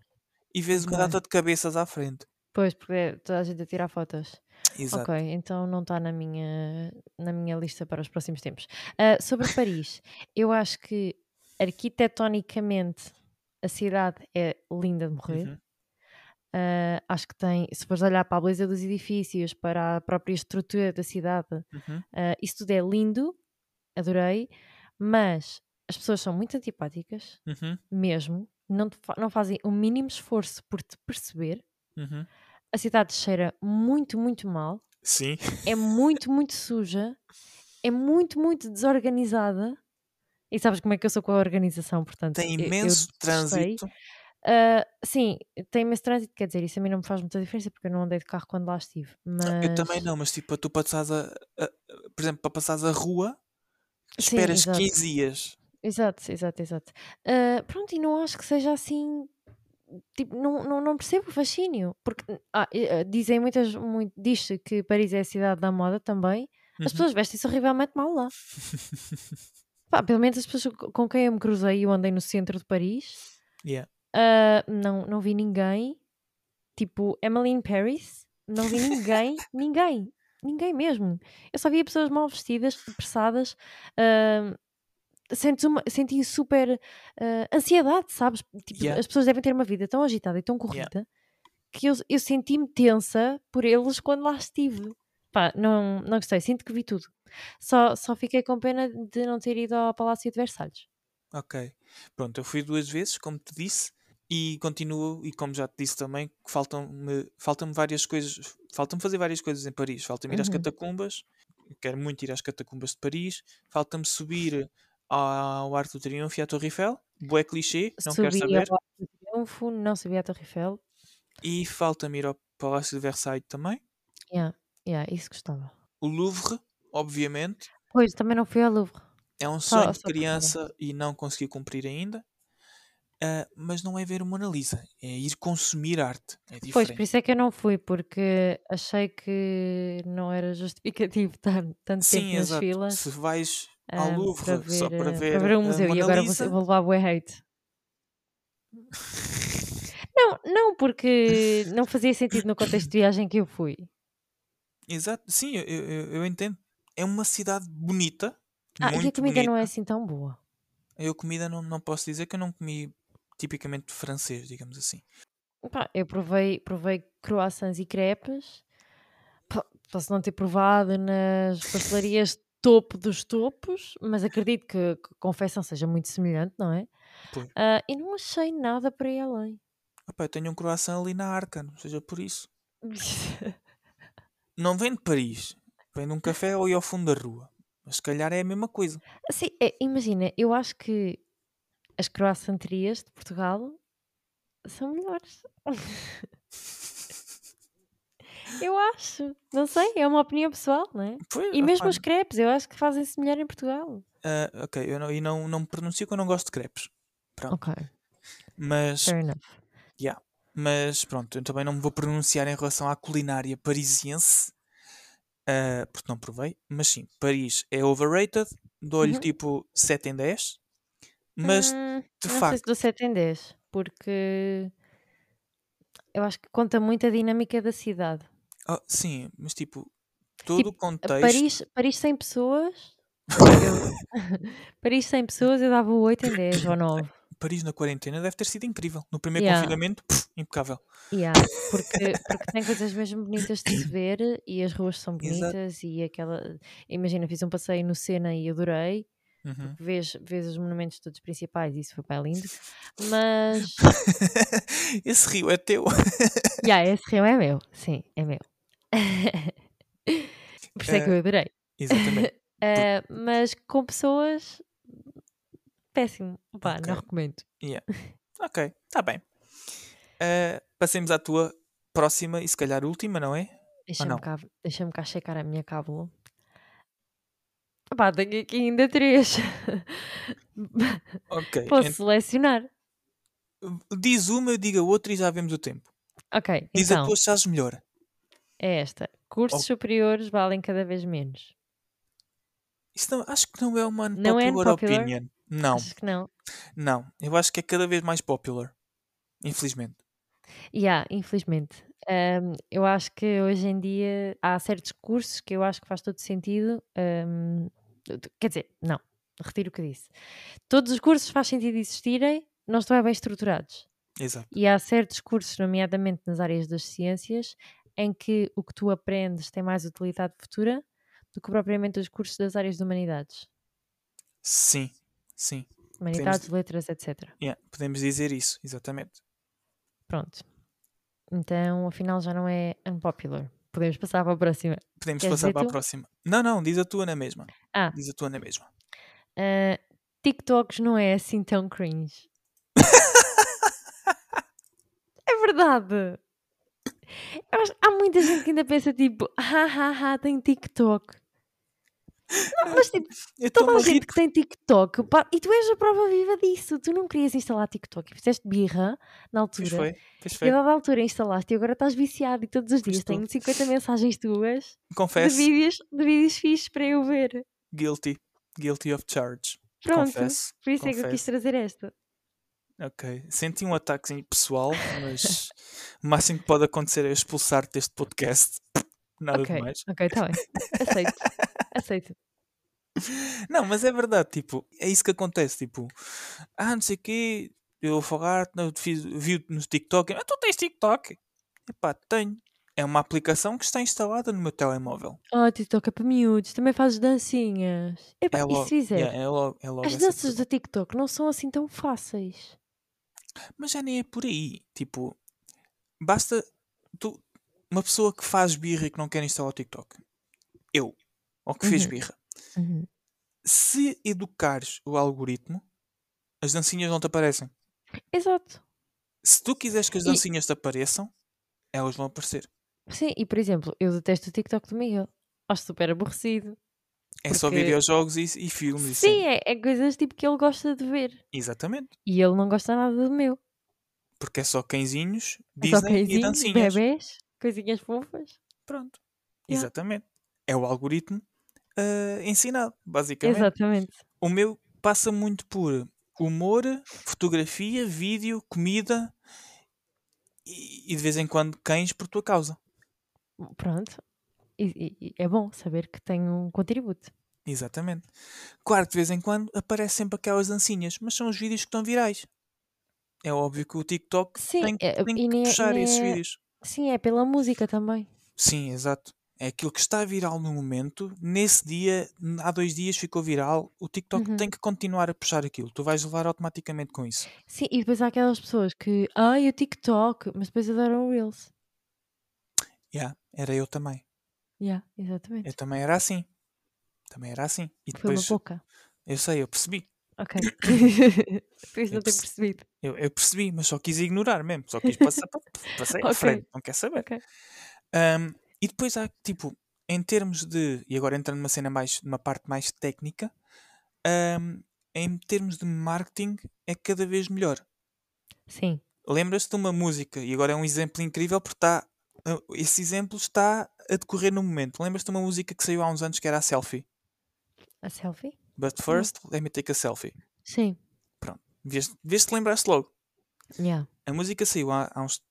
e vês uma Ok. data de cabeças à frente. pois, porque é toda a gente a tirar fotos. Exato. Ok, então não está na minha, na minha lista para os próximos tempos. Ah, sobre Paris, eu acho que arquitetonicamente a cidade é linda de morrer. Uhum. Ah, acho que tem, se fores olhar para a beleza dos edifícios, para a própria estrutura da cidade, Uhum. ah, isso tudo é lindo, adorei, mas as pessoas são muito antipáticas, Uhum. mesmo, não, fa- não fazem o mínimo esforço por te perceber. Uhum. A cidade cheira muito, muito mal, Sim. é muito, muito suja, é muito, muito desorganizada. E sabes como é que eu sou com a organização, portanto. Tem eu- eu imenso detestei. trânsito. Ah, sim, tem imenso trânsito, quer dizer, isso a mim não me faz muita diferença porque eu não andei de carro quando lá estive. Mas... Eu também não, mas tipo, tu passares a, a- por exemplo, para passares a rua, Sim, esperas exato. 15 dias. Exato, exato, exato. Ah, pronto, e não acho que seja assim. Tipo, não, não, não percebo o fascínio. Porque ah, ah, dizem muitas. Muito, Diz-se que Paris é a cidade da moda também. As Uhum. pessoas vestem-se horrivelmente mal lá. Pá, pelo menos as pessoas co- com quem eu me cruzei e eu andei no centro de Paris, Yeah. ah, não, não vi ninguém. Tipo, Emily in Paris, não vi ninguém, ninguém, ninguém mesmo. Eu só via pessoas mal vestidas, apressadas. ah, sentes uma, senti super ah, ansiedade, sabes? Tipo, Yeah. As pessoas devem ter uma vida tão agitada e tão corrida que eu, eu senti-me tensa por eles quando lá estive. Pá, não, não gostei, sinto que vi tudo. Só, só fiquei com pena de não ter ido ao Palácio de Versalhes. Ok. Pronto, eu fui duas vezes, como te disse, e continuo, e como já te disse também, faltam-me faltam várias coisas, faltam-me fazer várias coisas em Paris. Falta-me ir às Uhum. catacumbas, eu quero muito ir às catacumbas de Paris, falta-me subir ao Arco do Triunfo e à Torre Eiffel, bué clichê, não quero saber, ao Arco do Triunfo, não subi à Torre Eiffel. e falta-me ir ao Palácio de Versailles também, Yeah, yeah, isso gostava. o Louvre, obviamente, Pois, também não fui ao Louvre. é um Só- sonho de criança e não consegui cumprir ainda. ah, mas não é ver o Mona Lisa, é ir consumir arte. É Pois, diferente. por isso é que eu não fui, porque achei que não era justificativo estar tanto Sim, tempo nas exato. filas Se vais ao Louvre para ver, só para ah, ver, para ver um a museu e agora vou, vou levar bué hate. Não, não, porque não fazia sentido no contexto de viagem que eu fui. exato, sim, eu, eu, eu entendo. É uma cidade bonita, Ah, e a comida bonita. não é assim tão boa. Eu comida não, não posso dizer que eu não comi tipicamente francês, digamos assim. Pá, eu provei, provei croissants e crepes. Posso não ter provado nas pastelarias topo dos topos, mas acredito que, que a confecção seja muito semelhante, não é? Ah, e não achei nada para ir além. Opa, eu tenho um croissant ali na arca, não seja por isso. Não vem de Paris, vem de um café ou ao fundo da rua. Mas se calhar é a mesma coisa. Assim, é, imagina, eu acho que as croissanterias de Portugal são melhores. eu acho. Não sei, é uma opinião pessoal, não é? Pois, E mesmo opa, os crepes, eu acho que fazem-se melhor em Portugal. ah, ok, eu não, e não, não me pronuncio que eu não gosto de crepes. Pronto. Ok, Mas fair enough. Mas pronto, eu também não me vou pronunciar em relação à culinária parisiense, ah, porque não provei. Mas sim, Paris é overrated, dou-lhe Uhum. tipo 7 em 10. Mas Hum, de não sei se facto, dou 7 em 10, porque eu acho que conta muito a dinâmica da cidade. Oh, sim, mas tipo, todo o Tipo, a contexto. Paris, Paris 100 pessoas, eu, Paris 100 pessoas eu dava o 8 em 10 ou 9. Paris na quarentena deve ter sido incrível. No primeiro Yeah, confinamento, impecável. yeah, porque, porque tem coisas mesmo bonitas de se ver e as ruas são Exato. bonitas e aquela. Imagina, fiz um passeio no Sena e adorei. Uhum. Vês, vês os monumentos todos principais e isso foi bem lindo. Mas. Esse rio é teu. Yeah, esse rio é meu. Sim, é meu. Por isso é que eu adorei. exatamente. Ah, mas com pessoas. Péssimo. Pá, não Ok. recomendo. Yeah. Ok, está bem. Ah, passemos à tua próxima e se calhar última, não é? Deixa-me não? cá, deixa cá checar a minha cábula. Pá, tenho aqui ainda três. Ok. Posso ent- selecionar. Diz uma, eu digo a outra e já vemos o tempo. Ok, Diz a então, tua se achas melhor. É esta. Cursos Oh, superiores valem cada vez menos. isso não- acho que não é uma Não é unpopular unpopular? opinion. Não, Acho que não. não. Eu acho que é cada vez mais popular. Infelizmente. Yeah, infelizmente. Ahm, eu acho que hoje em dia há certos cursos que eu acho que faz todo sentido. t- quer dizer, não, retiro o que disse. Todos os cursos faz sentido existirem, não estão bem estruturados. Exato. E há certos cursos, nomeadamente nas áreas das ciências, em que o que tu aprendes tem mais utilidade futura do que propriamente os cursos das áreas de humanidades. Sim, sim. Humanidades, Podemos, letras, etc. yeah, podemos dizer isso, exatamente. Pronto. Então, afinal, já não é unpopular. Podemos passar para a próxima. Podemos Queres passar para a tu? próxima. Não, não, diz a tua na mesma. Ah, Diz a tua na mesma. ah, TikToks não é assim tão cringe. É verdade. Acho- há muita gente que ainda pensa tipo, hahaha, tem TikTok. Não, mas tipo, toda a gente que tem TikTok, pá, e tu és a prova viva disso. Tu não querias instalar TikTok e fizeste birra na Pois altura. foi, pois E a foi. dada altura instalaste e agora estás viciado e todos os Pois dias tenho estou. 50 mensagens tuas de Confesso, vídeos, de vídeos fixes para eu ver. guilty. Guilty of charge. Pronto, Confesso, por isso é que eu quis confesso. trazer esta. Ok. Senti um ataque pessoal, mas o máximo que pode acontecer é expulsar-te deste podcast. Nada Ok, demais. ok, está bem. Aceito, aceito. Não, mas é verdade, tipo, é isso que acontece, tipo, ah, não sei o quê, eu vou falar, não, fiz, vi no TikTok, ah, tu tens TikTok? Epá, tenho. É uma aplicação que está instalada no meu telemóvel. Oh, TikTok é para miúdos, também fazes dancinhas. Epá, É e logo, se fizer? yeah, é logo, é logo As danças do TikTok não são assim tão fáceis. Mas já nem é por aí, tipo, basta tu, uma pessoa que faz birra e que não quer instalar o TikTok, eu, ou que fez Uhum, birra, uhum. se educares o algoritmo, as dancinhas não te aparecem. Exato. Se tu quiseres que as E, dancinhas te apareçam, elas vão aparecer. sim, e por exemplo, eu detesto o TikTok do Miguel. Acho super aborrecido. É só Porque, videojogos e, e filmes e sim, é, é coisas tipo que ele gosta de ver. Exatamente. E ele não gosta nada do meu. Porque é só cãezinhos, É só Disney e cãezinhos, dancinhas. bebés, coisinhas fofas. Pronto. Yeah. Exatamente. É o algoritmo ah, ensinado, basicamente. Exatamente. O meu passa muito por humor, fotografia, vídeo, comida e, e de vez em quando cães por tua causa. Pronto. E, e- e é bom saber que tem um contributo. Exatamente. Claro que de vez em quando aparecem sempre aquelas dancinhas, mas são os vídeos que estão virais. É óbvio que o TikTok Sim, tem, é, tem que nem é, puxar nem esses é- vídeos. Sim, é pela música também. Sim, exato. É aquilo que está viral no momento. Nesse dia, há dois dias ficou viral. O TikTok Uhum. tem que continuar a puxar aquilo. Tu vais levar automaticamente com isso. Sim, e depois há aquelas pessoas que, ai, o TikTok, mas depois adoram o Reels. Yeah, era eu também. Yeah, Eu exatamente. também era assim. Também era assim. E Foi uma depois, boca. eu sei, eu percebi. Ok. Depois Eu, não perce- percebido. eu, eu percebi, mas só quis ignorar mesmo. Só quis passar pa- passei à Ok, frente. Não quer saber. ok. Ahm, e depois há, tipo, em termos de. E agora entrando numa cena mais. numa parte mais técnica. ahm, em termos de marketing, é cada vez melhor. Sim. lembras-te de uma música, e agora é um exemplo incrível porque está. uh, Esse exemplo está a decorrer no momento. Lembras-te de uma música que saiu há uns anos que era a selfie? A selfie? But first, let me take a selfie. Sim. Vês- Vês-te lembraste logo. Yeah. A música saiu há, há uns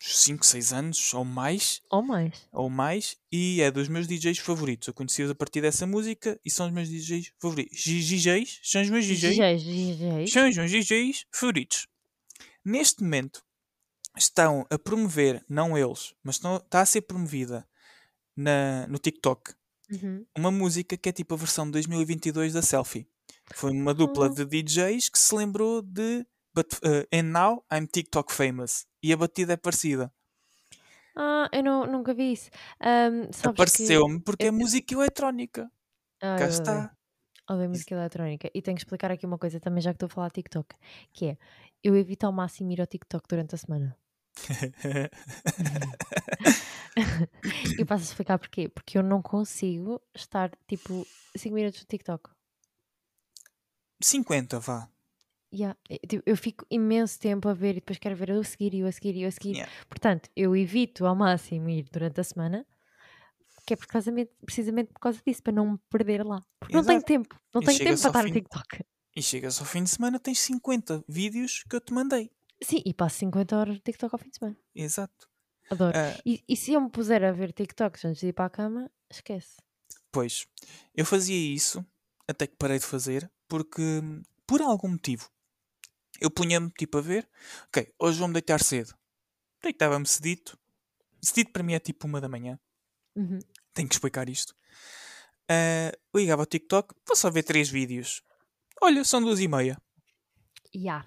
5, 6 anos ou mais, Ou mais. ou mais, e é dos meus DJs favoritos. Eu conheci-os a partir dessa música e são os meus DJs favoritos. DJs? São os meus DJs? DJs, DJs. São os meus DJs favoritos. Neste momento, estão a promover, não eles, mas estão, está a ser promovida na, no TikTok Uhum. uma música que é tipo a versão de 2022 da Selfie. Foi uma dupla Ah. de DJs que se lembrou de But, uh, And Now I'm TikTok Famous. E a batida é parecida. Ah, eu não, nunca vi isso. Ahm, sabes que... Apareceu-me porque é eu- música eletrónica. Ah, Cá está. Odeio música eletrónica. E tenho que explicar aqui uma coisa também, já que estou a falar de TikTok. Que é, eu evito ao máximo ir ao TikTok durante a semana. E passo a explicar porquê. Porque eu não consigo estar, tipo, 5 minutos no TikTok. 50, vá. Yeah. Eu, tipo, eu fico imenso tempo a ver e depois quero ver eu a seguir e eu a seguir e eu a seguir. Yeah. Portanto, eu evito ao máximo ir durante a semana, que é por causa, precisamente por causa disso, para não me perder lá. Porque não tenho Exato. tempo. Não E tenho tempo para estar no TikTok. E chegas ao fim de semana, tens 50 vídeos que eu te mandei. Sim, e passo 50 horas no TikTok ao fim de semana. Exato. Adoro. Ah, E, e se eu me puser a ver TikToks antes de ir para a cama, esquece. pois, eu fazia isso, até que parei de fazer, porque por algum motivo eu punha-me tipo a ver, ok, hoje vou-me deitar cedo. Deitava-me cedito. Cedito para mim é tipo uma da manhã. Uhum. Tenho que explicar isto. Ah, ligava ao TikTok, vou só ver três vídeos. Olha, são duas e meia. Yeah.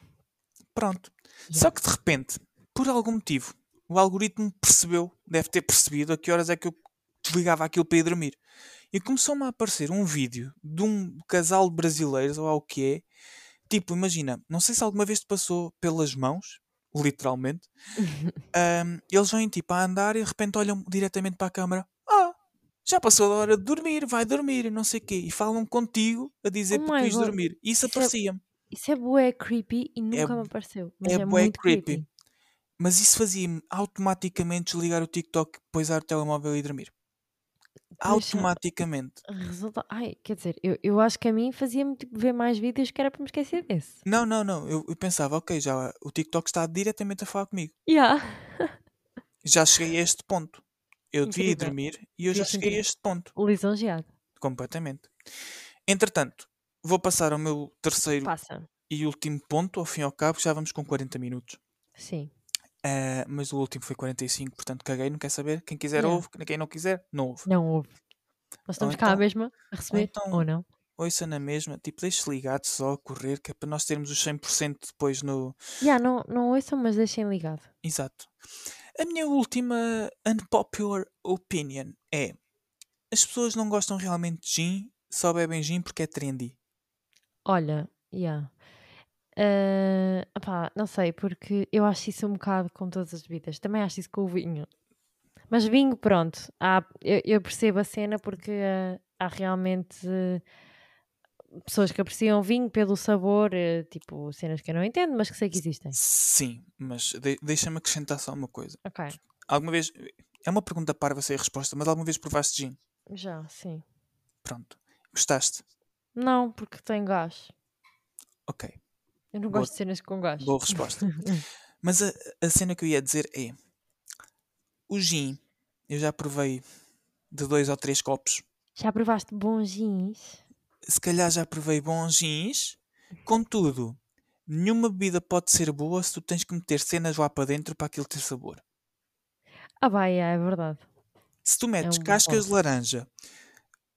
Pronto. Yeah. Só que de repente, por algum motivo, o algoritmo percebeu, deve ter percebido a que horas é que eu desligava aquilo para ir dormir. E começou-me a aparecer um vídeo de um casal de brasileiros, ou lá o que é. Tipo, imagina, não sei se alguma vez te passou pelas mãos, literalmente. ahm, eles vêm tipo a andar e de repente olham diretamente para a câmara. Ah, já passou a hora de dormir, vai dormir, não sei o quê. E falam contigo a dizer Oh ires God. dormir. E isso Isso é- aparecia-me. Isso é bué creepy e nunca me apareceu. Mas é é, bué muito creepy. creepy. Mas isso fazia-me automaticamente desligar o TikTok, pousar o telemóvel e dormir. Pois, Automaticamente. Resulta... Ai, quer dizer, eu, eu acho que a mim fazia-me tipo, ver mais vídeos que era para me esquecer desse. Não, não, não. Eu, eu pensava, ok, já o TikTok está diretamente a falar comigo. Yeah. Já cheguei a este ponto. Eu devia ir Incrível. dormir e eu já cheguei a este ponto. Lisonjeado. Completamente. Entretanto, vou passar ao meu terceiro Passa. e último ponto, ao fim e ao cabo, já vamos com 40 minutos. Sim. Ah, mas o último foi 45, portanto caguei, não quer saber. Quem quiser Yeah. ouve, quem não quiser, não ouve. Não houve. Nós estamos cá à então- mesma a receber, então- ou não? Ouça na mesma, tipo, deixe ligado só a correr, que é para nós termos os 100% depois no, Yeah, não, não ouçam, mas deixem ligado. Exato. A minha última unpopular opinion é: as pessoas não gostam realmente de gin, só bebem gin porque é trendy. Olha, yeah. Ah, opá, não sei, porque eu acho isso um bocado com todas as bebidas. Também acho isso com o vinho. Mas vinho, pronto. Há, eu, eu percebo a cena porque ah, há realmente eh, pessoas que apreciam vinho pelo sabor, tipo cenas que eu não entendo, mas que sei que existem. Sim, mas de- deixa-me acrescentar só uma coisa. Ok, Alguma vez. É uma pergunta parva sem resposta, mas alguma vez provaste gin? já, sim. Pronto. Gostaste? Não, porque tem gás. Ok. Eu não Boa- gosto de cenas com gás. Boa resposta. Mas a, a cena que eu ia dizer é: o gin, eu já provei de dois ou três copos. Já provaste bons gins? se calhar já provei bons gins, contudo, nenhuma bebida pode ser boa se tu tens que meter cenas lá para dentro para aquilo ter sabor. Ah, vai, é, é verdade. Se tu metes um bom cascas de laranja,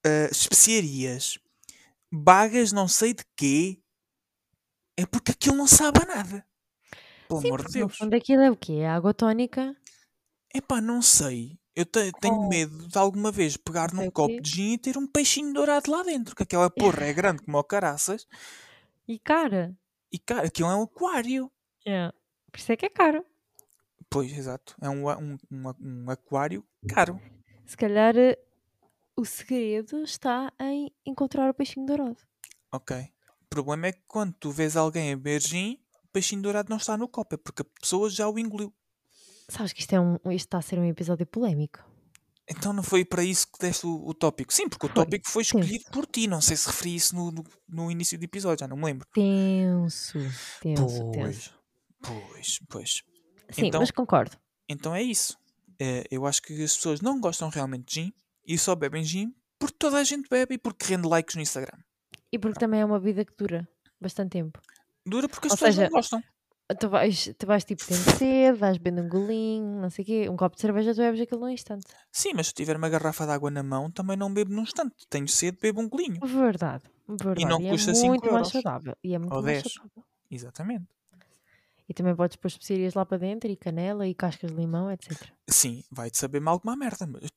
ah, especiarias, bagas não sei de quê, é porque aquilo não sabe a nada. Pelo Sim, amor de Deus. fundo aquilo é o quê? É água tónica? Epá, não sei. Eu te- tenho Oh. medo de alguma vez pegar num copo de gin e ter um peixinho dourado lá dentro, que aquela porra é grande como o caraças, E cara, e cara, aquilo é um aquário. yeah. por isso é que é caro. Pois, exato. É um, um, um, um aquário caro. Se calhar eh, o segredo está em encontrar o peixinho dourado. Ok. O problema é que quando tu vês alguém a beber gin, o peixinho dourado não está no copo, é porque a pessoa já o engoliu. Sabes que isto, é um, isto está a ser um episódio polémico. Então não foi para isso que deste o, o tópico? Sim, porque o Foi. tópico foi escolhido Tenso. por ti. Não sei se referi isso no, no, no início do episódio, já não me lembro. Tenso. Tenso, tenso. Pois, pois, pois. Sim, Então- mas concordo. Então é isso. É, eu acho que as pessoas não gostam realmente de gin e só bebem gin porque toda a gente bebe e porque rende likes no Instagram. E porque também é uma vida que dura bastante tempo. Dura porque as Ou pessoas seja, não gostam. Tu vais, tu vais tipo tendo cedo, vais bebendo um golinho, não sei o quê. Um copo de cerveja tu bebes aquilo num instante. Sim, mas se tiver uma garrafa de água na mão, também não bebo num instante. Tenho sede, bebo um golinho. Verdade, verdade. não é custa cinco muito mais euros. saudável. E é muito Ou mais 10. saudável. Exatamente. E também podes pôr especiarias lá para dentro e canela e cascas de limão, etc. Sim, vai-te saber mal como a merda, mas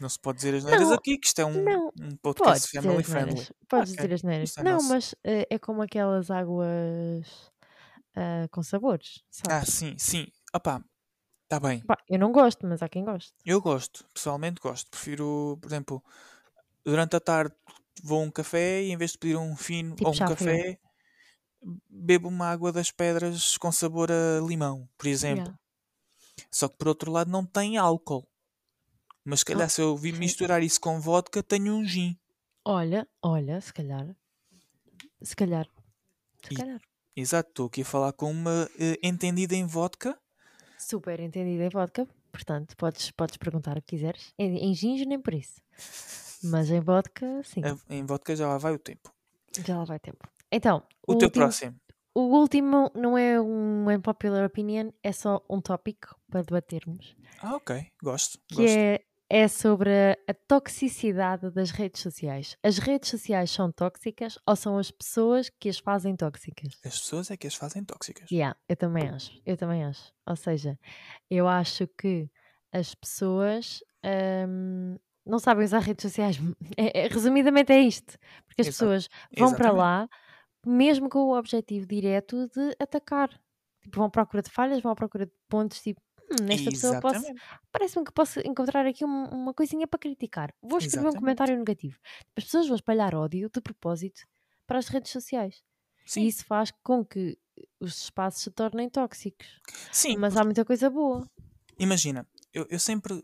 não se pode dizer as neiras Não, aqui, que isto é um, não. um podcast dizer family friendly. Podes Ok, dizer as neiras. é Não, nosso. mas eh, é como aquelas águas ah, com sabores, Ah, sabes? sim, sim. Opá, está bem. Pá, eu não gosto, mas há quem goste. Eu gosto, pessoalmente gosto. Prefiro, por exemplo, durante a tarde vou a um café e em vez de pedir um fino Tipo ou um chá frio. café, bebo uma água das pedras com sabor a limão, por exemplo. Yeah. Só que por outro lado não tem álcool. Mas se calhar se eu vi misturar isso com vodka, tenho um gin. Olha, olha, se calhar. Se calhar. Se E- calhar. Exato, estou aqui a falar com uma eh, entendida em vodka. Super entendida em vodka, portanto, podes, podes perguntar o que quiseres. Em, em gins, nem por isso. Mas em vodka, sim, A- Em vodka já lá vai o tempo. já lá vai tempo. Então, O, o, teu último, próximo. o último não é um unpopular opinion, é só um tópico para debatermos, Ah, ok. Gosto. que gosto. é, é sobre a, toxicidade das redes sociais. As redes sociais são tóxicas ou são as pessoas que as fazem tóxicas? As pessoas é que as fazem tóxicas. Yeah, eu também acho, eu também acho. Ou seja, eu acho que as pessoas hum, não sabem usar redes sociais. É- é- resumidamente é isto. Porque as Exato. pessoas vão para lá mesmo com o objetivo direto de atacar. Tipo, vão à procura de falhas, vão à procura de pontos, tipo, "Hum, nesta pessoa posso, parece-me que posso encontrar aqui um- uma coisinha para criticar. Vou escrever um Exatamente. comentário negativo. As pessoas vão espalhar ódio de propósito para as redes sociais. E Sim, isso faz com que os espaços se tornem tóxicos. sim. Mas há muita coisa boa. Imagina, eu, eu sempre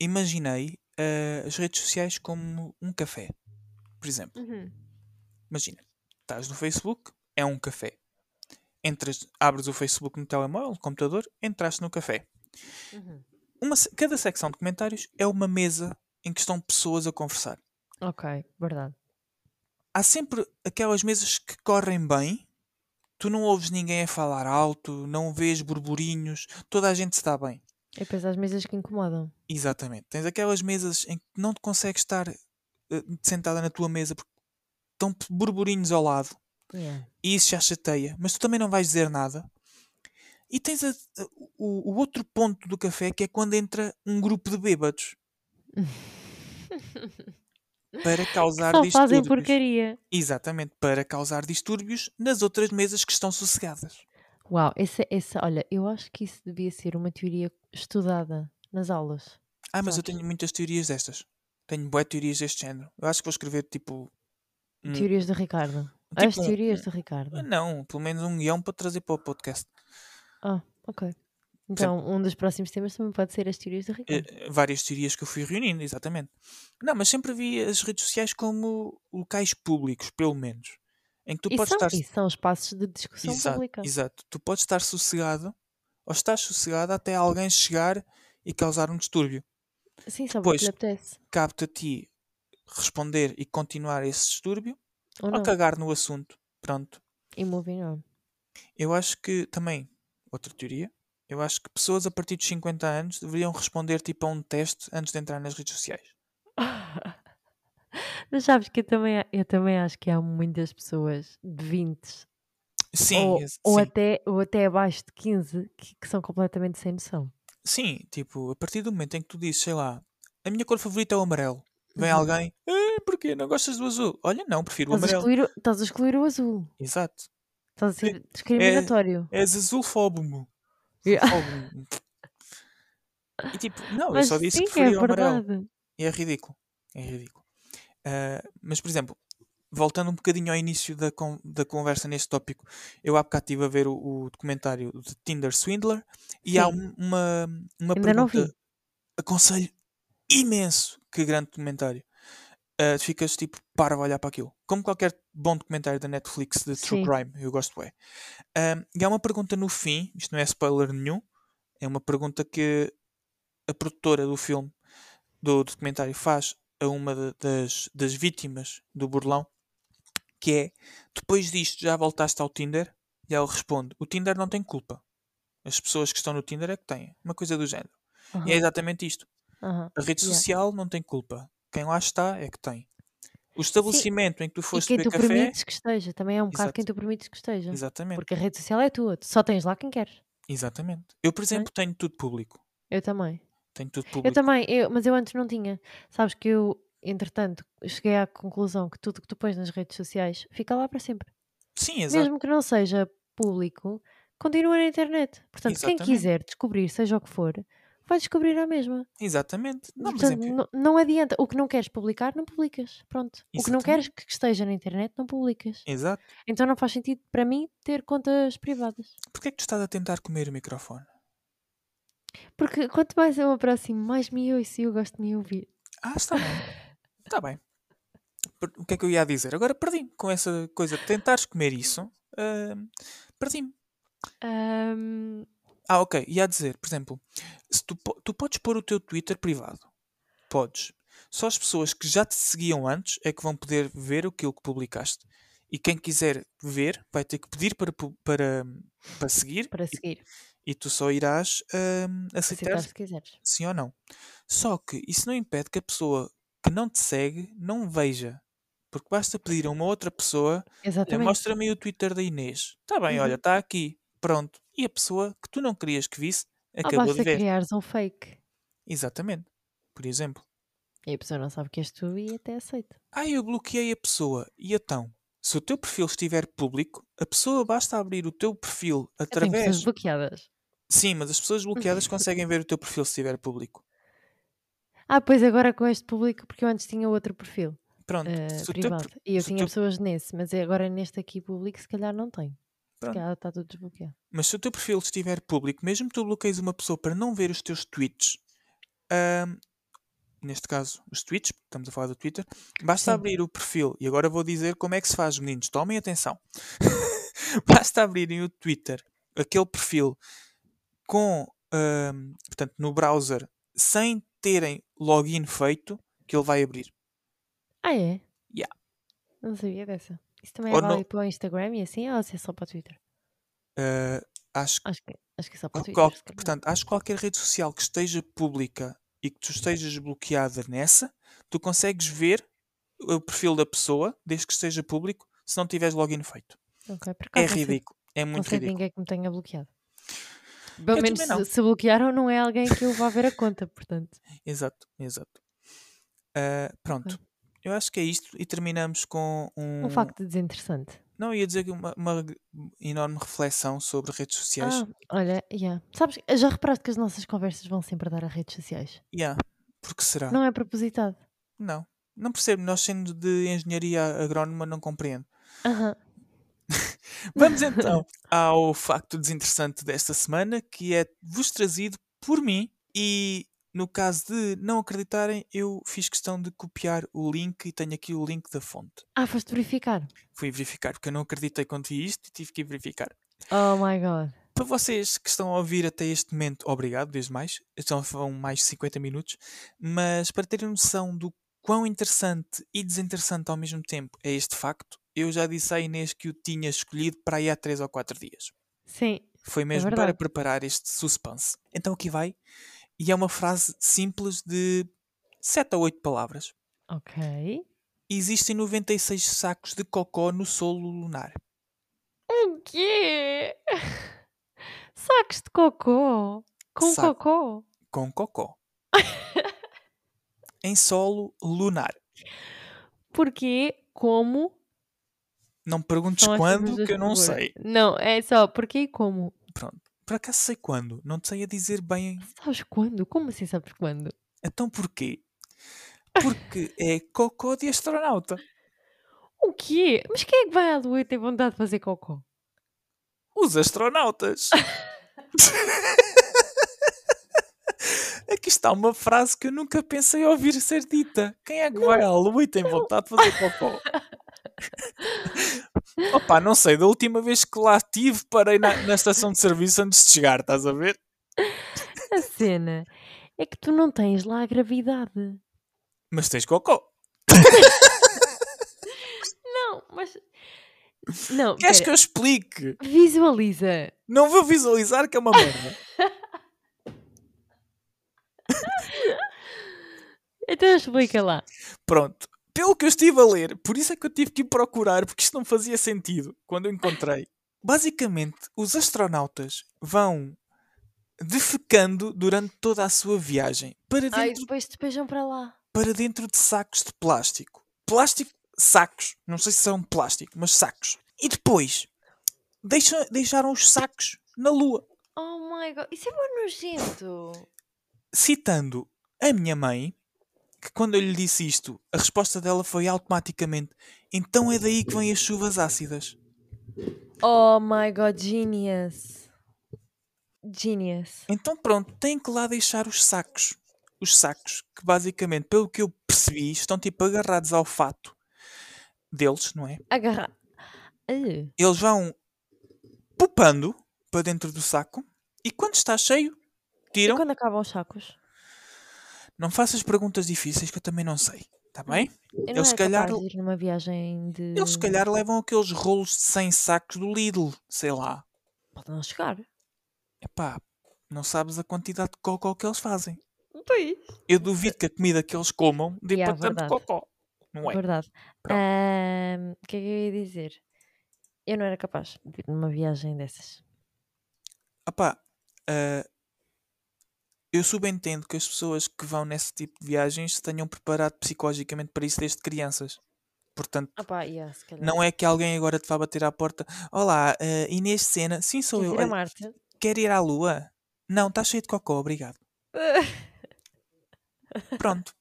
imaginei eh, as redes sociais como um café. Por exemplo, imagina, estás no Facebook, é um café. Entras, abres o Facebook no telemóvel, no computador, entraste no café. Uma se- cada secção de comentários é uma mesa em que estão pessoas a conversar. Ok, verdade. Há sempre aquelas mesas que correm bem, tu não ouves ninguém a falar alto, não vês burburinhos, toda a gente está bem. E depois as mesas que incomodam. Exatamente. Tens aquelas mesas em que não te consegues estar eh, sentada na tua mesa porque estão burburinhos ao lado Yeah. e isso já chateia, mas tu também não vais dizer nada. E tens a- a- o, o outro ponto do café que é quando entra um grupo de bêbados para causar Só fazem distúrbios. porcaria. Exatamente, para causar distúrbios nas outras mesas que estão sossegadas. Uau, esse, esse, olha, eu acho que isso devia ser uma teoria estudada nas aulas. Ah, mas eu Sabes? tenho muitas teorias destas. Tenho boas teorias deste género. Eu acho que vou escrever tipo. Teorias de Ricardo. As tipo teorias de Ricardo. Não, pelo menos um guião para trazer para o podcast. Ah, ok. Então, um dos próximos temas também pode ser as teorias de Ricardo. Eh, várias teorias que eu fui reunindo, exatamente. Não, mas sempre vi as redes sociais como locais públicos, pelo menos. Em que tu E podes são, estar. e são espaços de discussão Exato, pública. exato. Tu podes estar sossegado, ou estás sossegado até alguém chegar e causar um distúrbio. Sim, o Depois-. Cabe-te a ti responder e continuar esse distúrbio, Ou não. cagar no assunto. Pronto. E. Eu acho que também, outra teoria, eu acho que pessoas a partir dos 50 anos deveriam responder tipo a um teste antes de entrar nas redes sociais. Mas sabes que eu também, eu também acho que há muitas pessoas de 20 Sim, ou, ex- ou, sim. até, ou até abaixo de 15 que, que são completamente sem noção. Sim, tipo, a partir do momento em que tu dizes, sei lá, a minha cor favorita é o amarelo, vem Uhum. alguém, "Ah, porquê? Não gostas do azul? Olha, não, prefiro o a, amarelo. excluir, estás a excluir o azul. Exato. Estás a ser discriminatório. És azulfóbomo. Yeah. E tipo, não, eu Mas só disse sim, que é preferia o amarelo. E é ridículo. É ridículo. Ah, mas, por exemplo, voltando um bocadinho ao início da, con da conversa neste tópico, eu há bocado estive a ver o, o documentário de Tinder Swindler e há Sim. uma, uma Ainda não vi. pergunta. Aconselho imenso. Que grande documentário. Uh, ficas tipo para olhar para aquilo. Como qualquer bom documentário da Netflix de True Sim. Crime, eu gosto bem. Um, e há uma pergunta no fim, isto não é spoiler nenhum, é uma pergunta que a produtora do filme, do documentário, faz a uma de- das, das vítimas do burlão, que é, depois disto já voltaste ao Tinder? E ela responde, o Tinder não tem culpa. As pessoas que estão no Tinder é que têm. Uma coisa do género. E é exatamente isto. Aham. A rede Yeah. social não tem culpa. Quem lá está é que tem. O Sim, estabelecimento em que tu e foste quem beber tu café... permites que esteja, também é um bocado quem Exato. tu permites que esteja. Exatamente. Porque a rede social é tua, tu só tens lá quem queres, Exatamente. Eu, por não é? exemplo, tenho tudo público. Eu também. Tenho tudo Eu público. também, eu, mas eu antes não tinha. Sabes que eu, entretanto, cheguei à conclusão que tudo que tu pões nas redes sociais fica lá para sempre. Sim, exato. Mesmo que não seja público, continua na internet. Portanto, quem Exatamente. quiser descobrir, seja o que for, vai descobrir a mesma. Exatamente. Não, Portanto, não, não adianta. O que não queres publicar, não publicas. Pronto. O que não queres Exatamente. que esteja na internet, não publicas. Exato. Então não faz sentido para mim ter contas privadas. Porquê é que tu estás a tentar comer o microfone? Porque quanto mais eu aproximo, mais me ouço e eu gosto de me ouvir. Ah, está bem. Está bem. O que é que eu ia dizer? Agora perdi-me com essa coisa de tentares comer isso. ah, perdi-me. Ahm, Ah, ok. Ia dizer, por exemplo, se tu, tu podes pôr o teu Twitter privado. Podes. Só as pessoas que já te seguiam antes é que vão poder ver aquilo que publicaste. E quem quiser ver vai ter que pedir para, para, para seguir para e, seguir. e tu só irás ahm, aceitar Aceitar se quiseres. sim ou não. Só que isso não impede que a pessoa que não te segue não veja. Porque basta pedir a uma outra pessoa, olha, Exatamente. mostra-me o Twitter da Inês. Está bem, olha, Uhum. está aqui. Pronto. E a pessoa que tu não querias que visse, acabou de basta ver. criares um fake. Exatamente. Por exemplo. E a pessoa não sabe que és tu e até aceita. Ah, eu bloqueei a pessoa. E então? Se o teu perfil estiver público, a pessoa basta abrir o teu perfil tenho pessoas bloqueadas. Sim, mas as pessoas bloqueadas conseguem ver o teu perfil se estiver público. Ah, pois agora com este público, porque eu antes tinha outro perfil Pronto. eh, Se o teu, privado. per- E eu se o tinha teu- pessoas nesse, mas agora neste aqui público se calhar não tenho. Pronto. está tudo desbloqueado. Mas se o teu perfil estiver público, mesmo que tu bloqueies uma pessoa para não ver os teus tweets, neste caso os tweets, estamos a falar do Twitter, basta Sim. abrir o perfil. E agora vou dizer como é que se faz, meninos. Tomem atenção. basta abrirem o Twitter, aquele perfil, com, portanto, no browser, sem terem login feito, que ele vai abrir. Ah, é? Yeah. Não sabia dessa. Isso também é Ou não- válido para o Instagram e assim, ou se é só para o Twitter? Ah, acho Acho que, acho que é só para o Twitter. qual- portanto, acho que qualquer rede social que esteja pública e que tu estejas bloqueada nessa, tu consegues ver o perfil da pessoa, desde que esteja público, se não tiveres login feito. Ok, por É não sei- ridículo. É Não muito sei de ridículo. ninguém que me tenha bloqueado. Pelo Eu menos não. se, se bloquearam, não é alguém que eu vá ver a conta, portanto. Exato, exato. Ah, pronto. Eu acho que é isto e terminamos com um. Um facto desinteressante. Não, ia dizer que uma, uma enorme reflexão sobre redes sociais. Ah, olha, yeah. sabes, já reparaste que as nossas conversas vão sempre dar a redes sociais? Yeah. Porque será? Não é propositado. Não. Não percebo. Nós, sendo de engenharia agrónoma, não compreendo. Aham. Vamos então ao facto desinteressante desta semana, que é vos trazido por mim e no caso de não acreditarem, eu fiz questão de copiar o link e tenho aqui o link da fonte. Ah, foste verificar. Fui verificar porque eu não acreditei quando vi isto e tive que ir verificar. Oh my god. Para vocês que estão a ouvir até este momento, obrigado, desde mais. Vão mais de 50 minutos. Mas para terem noção do quão interessante e desinteressante ao mesmo tempo é este facto, eu já disse à Inês que o tinha escolhido para aí há 3 ou 4 dias. Sim. Foi mesmo para verdade. preparar este suspense. Então aqui vai. E é uma frase simples de 7 a 8 palavras. Ok. Existem 96 sacos de cocó no solo lunar. O quê? Sacos de cocô. Com Saco. cocô. Com cocó. em solo lunar. Porquê? Como? Não me perguntes quando, que eu não sei. Não, é só porquê e como. Pronto. Por acaso sei quando. Não te sei a dizer bem. Sabes quando? Como assim sabes quando? Então porquê? Porque é cocó de astronauta. O quê? Mas quem é que vai à lua e tem vontade de fazer cocó? Os astronautas. Aqui está uma frase que eu nunca pensei ouvir ser dita. Quem é que vai à lua e tem vontade de fazer cocó? Opa, não sei, da última vez que lá estive, parei na, na estação de serviço antes de chegar, estás a ver? A cena é que tu não tens lá a gravidade. Mas tens cocó. Não, mas. Não, Queres pera. que eu explique? Visualiza. Não vou visualizar que é uma merda. Então explica lá. Pronto. Pelo que eu estive a ler, por isso é que eu tive que ir procurar, porque isto não fazia sentido quando eu encontrei. Basicamente, os astronautas vão defecando durante toda a sua viagem para Ai, dentro, depois despejam para lá. para dentro de sacos de plástico. Plástico, sacos. Não sei se são de plástico, mas sacos. E depois deixam, deixaram os sacos na Lua. Oh my god, isso é bem nojento. Citando a minha mãe, que quando eu lhe disse isto, a resposta dela foi automaticamente: então é daí que vêm as chuvas ácidas. Oh my god, genius. Genius. Então pronto, têm que lá deixar os sacos. Os sacos, que basicamente, pelo que eu percebi, estão tipo agarrados ao fato deles, não é? Agarrar. Ah, Eles vão pupando para dentro do saco e quando está cheio, E tiram. quando acabam os sacos? Não faças perguntas difíceis que eu também não sei, está bem? Eu Eles se era calhar- capaz de ir numa viagem de... Eles se calhar levam aqueles rolos de 100 sacos do Lidl, sei lá. Pode não chegar. Epá, não sabes a quantidade de cocó que eles fazem. Pois. Eu duvido que a comida que eles comam dê Yeah, para tanto cocó. Não é? Verdade. O que é que eu ia dizer? Eu não era capaz de ir numa viagem dessas. Epá, ah, eu subentendo que as pessoas que vão nesse tipo de viagens se tenham preparado psicologicamente para isso desde crianças. Portanto, Ah pá, yeah, se calhar. não é que alguém agora te vá bater à porta. Olá, uh, Inês Sena. Sim, sou Queres eu. ir a Olha, Marte? quer ir à lua? Não, está cheio de cocó, obrigado. Pronto.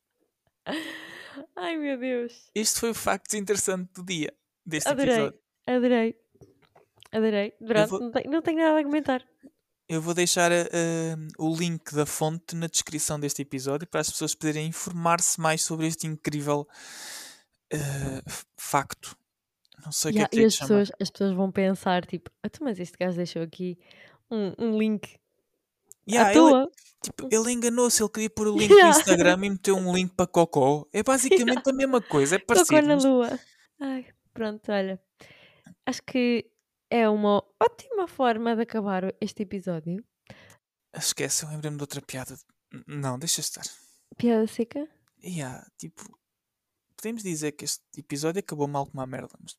Ai meu Deus. Este foi o facto interessante do dia, deste Adorei. episódio. Adorei. Adorei. Pronto, vou- não, tenho, não tenho nada a comentar. Eu vou deixar uh, o link da fonte na descrição deste episódio para as pessoas poderem informar-se mais sobre este incrível uh, facto. Não sei o Yeah, que é e que é as chamar. pessoas, as pessoas vão pensar, tipo, "Ah, mas este gajo deixou aqui um, um link Yeah, à ele, tipo, ele enganou-se, ele queria pôr o link Yeah. no Instagram e meteu um link para Cocó. É basicamente a mesma coisa, é parecido. na mas- lua. Ai, pronto, olha. Acho que é uma ótima forma de acabar este episódio. Esquece, eu lembrei-me de outra piada. Não, deixa estar. Piada seca. Yeah, tipo, podemos dizer que este episódio acabou mal com uma merda, mas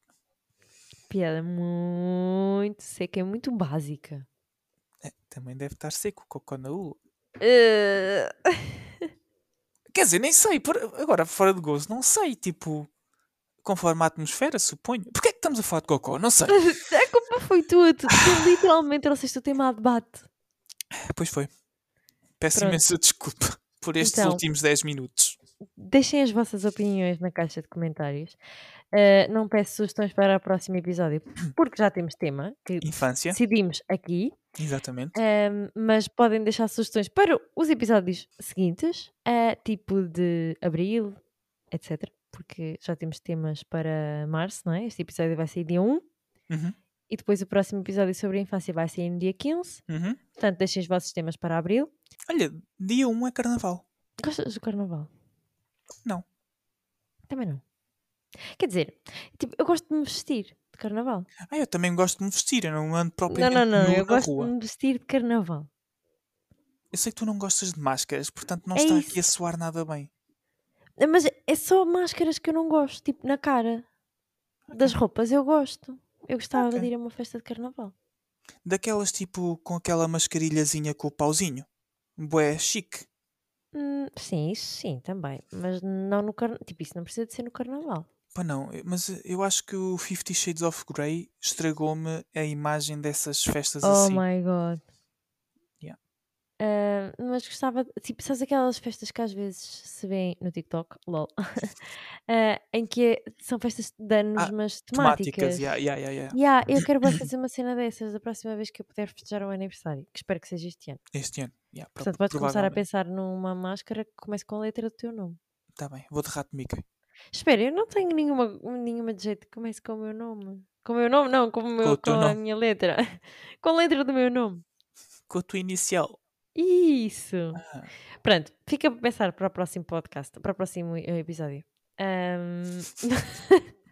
Piada muito seca e muito básica. é, também deve estar seco o cocó na lua. Eh, Quer dizer, nem sei, por- agora fora de gozo, não sei, tipo, conforme a atmosfera, suponho. Porquê é que estamos a falar de cocó? Não sei. a culpa foi tua. Tu, tu literalmente trouxeste o tema a debate. Pois foi. Peço Pronto. imensa desculpa por estes Então. últimos 10 minutos. Deixem as vossas opiniões na caixa de comentários. Eh, não peço sugestões para o próximo episódio, porque já temos tema que Infância, decidimos aqui. exatamente. Ahm, mas podem deixar sugestões para os episódios seguintes, eh, tipo de abril, etc. Porque já temos temas para março, não é? Este episódio vai sair dia 1 Uhum, e depois o próximo episódio sobre a infância vai sair no dia 15. uhum. Portanto, deixem os vossos temas para abril. Olha, dia 1 é carnaval. Gostas do carnaval? Não. Também não. Quer dizer, tipo, eu gosto de me vestir de carnaval. Ah, eu também gosto de me vestir, eu não ando Não, propriamente não, não. nu Eu gosto rua. de me vestir de carnaval. Eu sei que tu não gostas de máscaras, portanto não É está isso. aqui a soar nada bem. Mas é só máscaras que eu não gosto, tipo na cara. Das roupas eu gosto. Eu gostava Ok. de ir a uma festa de carnaval. Daquelas tipo com aquela mascarilhazinha com o pauzinho. Bué chique. Hum, sim, isso sim, também. Mas não no carnaval. Tipo, isso não precisa de ser no carnaval. Pá, não, mas eu acho que o Fifty Shades of Grey estragou-me a imagem dessas festas Oh assim. my god. Ah, mas gostava, tipo, sabes aquelas festas que às vezes se vêem no TikTok, lol, ah, em que é- são festas de anos, Ah, mas Temáticas, temáticas. yeah, yeah, yeah, yeah. Yeah, eu quero fazer uma cena dessas da próxima vez que eu puder festejar o aniversário, que espero que seja este ano. Este ano. Yeah, Portanto, podes começar a pensar numa máscara que comece com a letra do teu nome. Tá bem, vou de rato Mickey. Espera, eu não tenho nenhuma, nenhuma de jeito que comece com o meu nome. Com o meu nome, não, com, o meu, teu com a nome. minha letra. com a letra do meu nome. Com a tua inicial. Isso. Ah, Pronto, fica para pensar para o próximo podcast, para o próximo episódio. Ahm,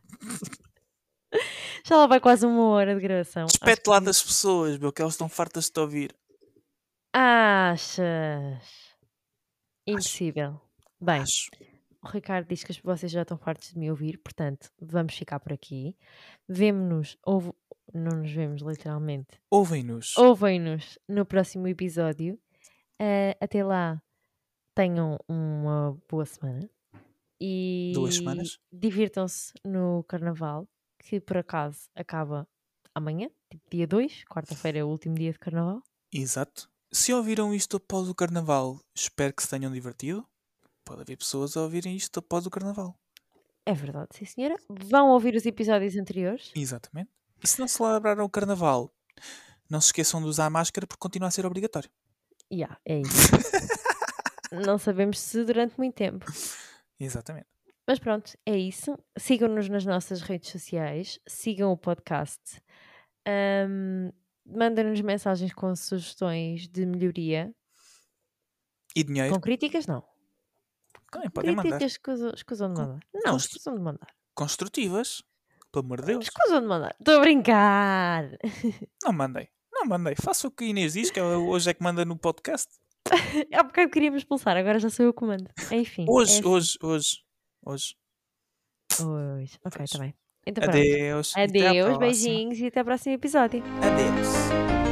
Já lá vai quase uma hora de gravação. Acho Despete que lá devia- das pessoas, meu, que elas estão fartas de te ouvir. Achas? Impossível. Bem, Acho. o Ricardo diz que vocês já estão fartos de me ouvir, portanto, vamos ficar por aqui. Vemo-nos, ou não nos vemos literalmente, Ouvem-nos. ouvem-nos no próximo episódio. Eh, até lá, tenham uma boa semana. E Duas semanas. divirtam-se no carnaval, que por acaso acaba amanhã, tipo dia 2, quarta-feira é o último dia de carnaval. Exato. Se ouviram isto após o carnaval, espero que se tenham divertido. Pode haver pessoas a ouvirem isto após o carnaval. É verdade, sim senhora. Vão ouvir os episódios anteriores. Exatamente. E se não celebraram o carnaval, não se esqueçam de usar máscara porque continua a ser obrigatório. Yeah, é isso. não sabemos se durante muito tempo. Exatamente. Mas pronto, é isso. Sigam-nos nas nossas redes sociais, sigam o podcast, Ahm, mandem-nos mensagens com sugestões de melhoria. E dinheiro? Com críticas, não. Também podem mandar. Críticas escusam, escusam de Com- mandar. Não, const- escusam de mandar. Construtivas. Pelo amor de Deus. Escusam de mandar. Estou a brincar. Não mandei. Não mandei. Faça o que a Inês diz, que ela hoje é que manda no podcast. Há bocado queríamos expulsar, agora já sou eu que mando. Enfim. é Hoje, assim. hoje, hoje. Hoje. Hoje. Ok, está bem. Então. Adeus. Adeus, beijinhos e até o próximo episódio. Adeus.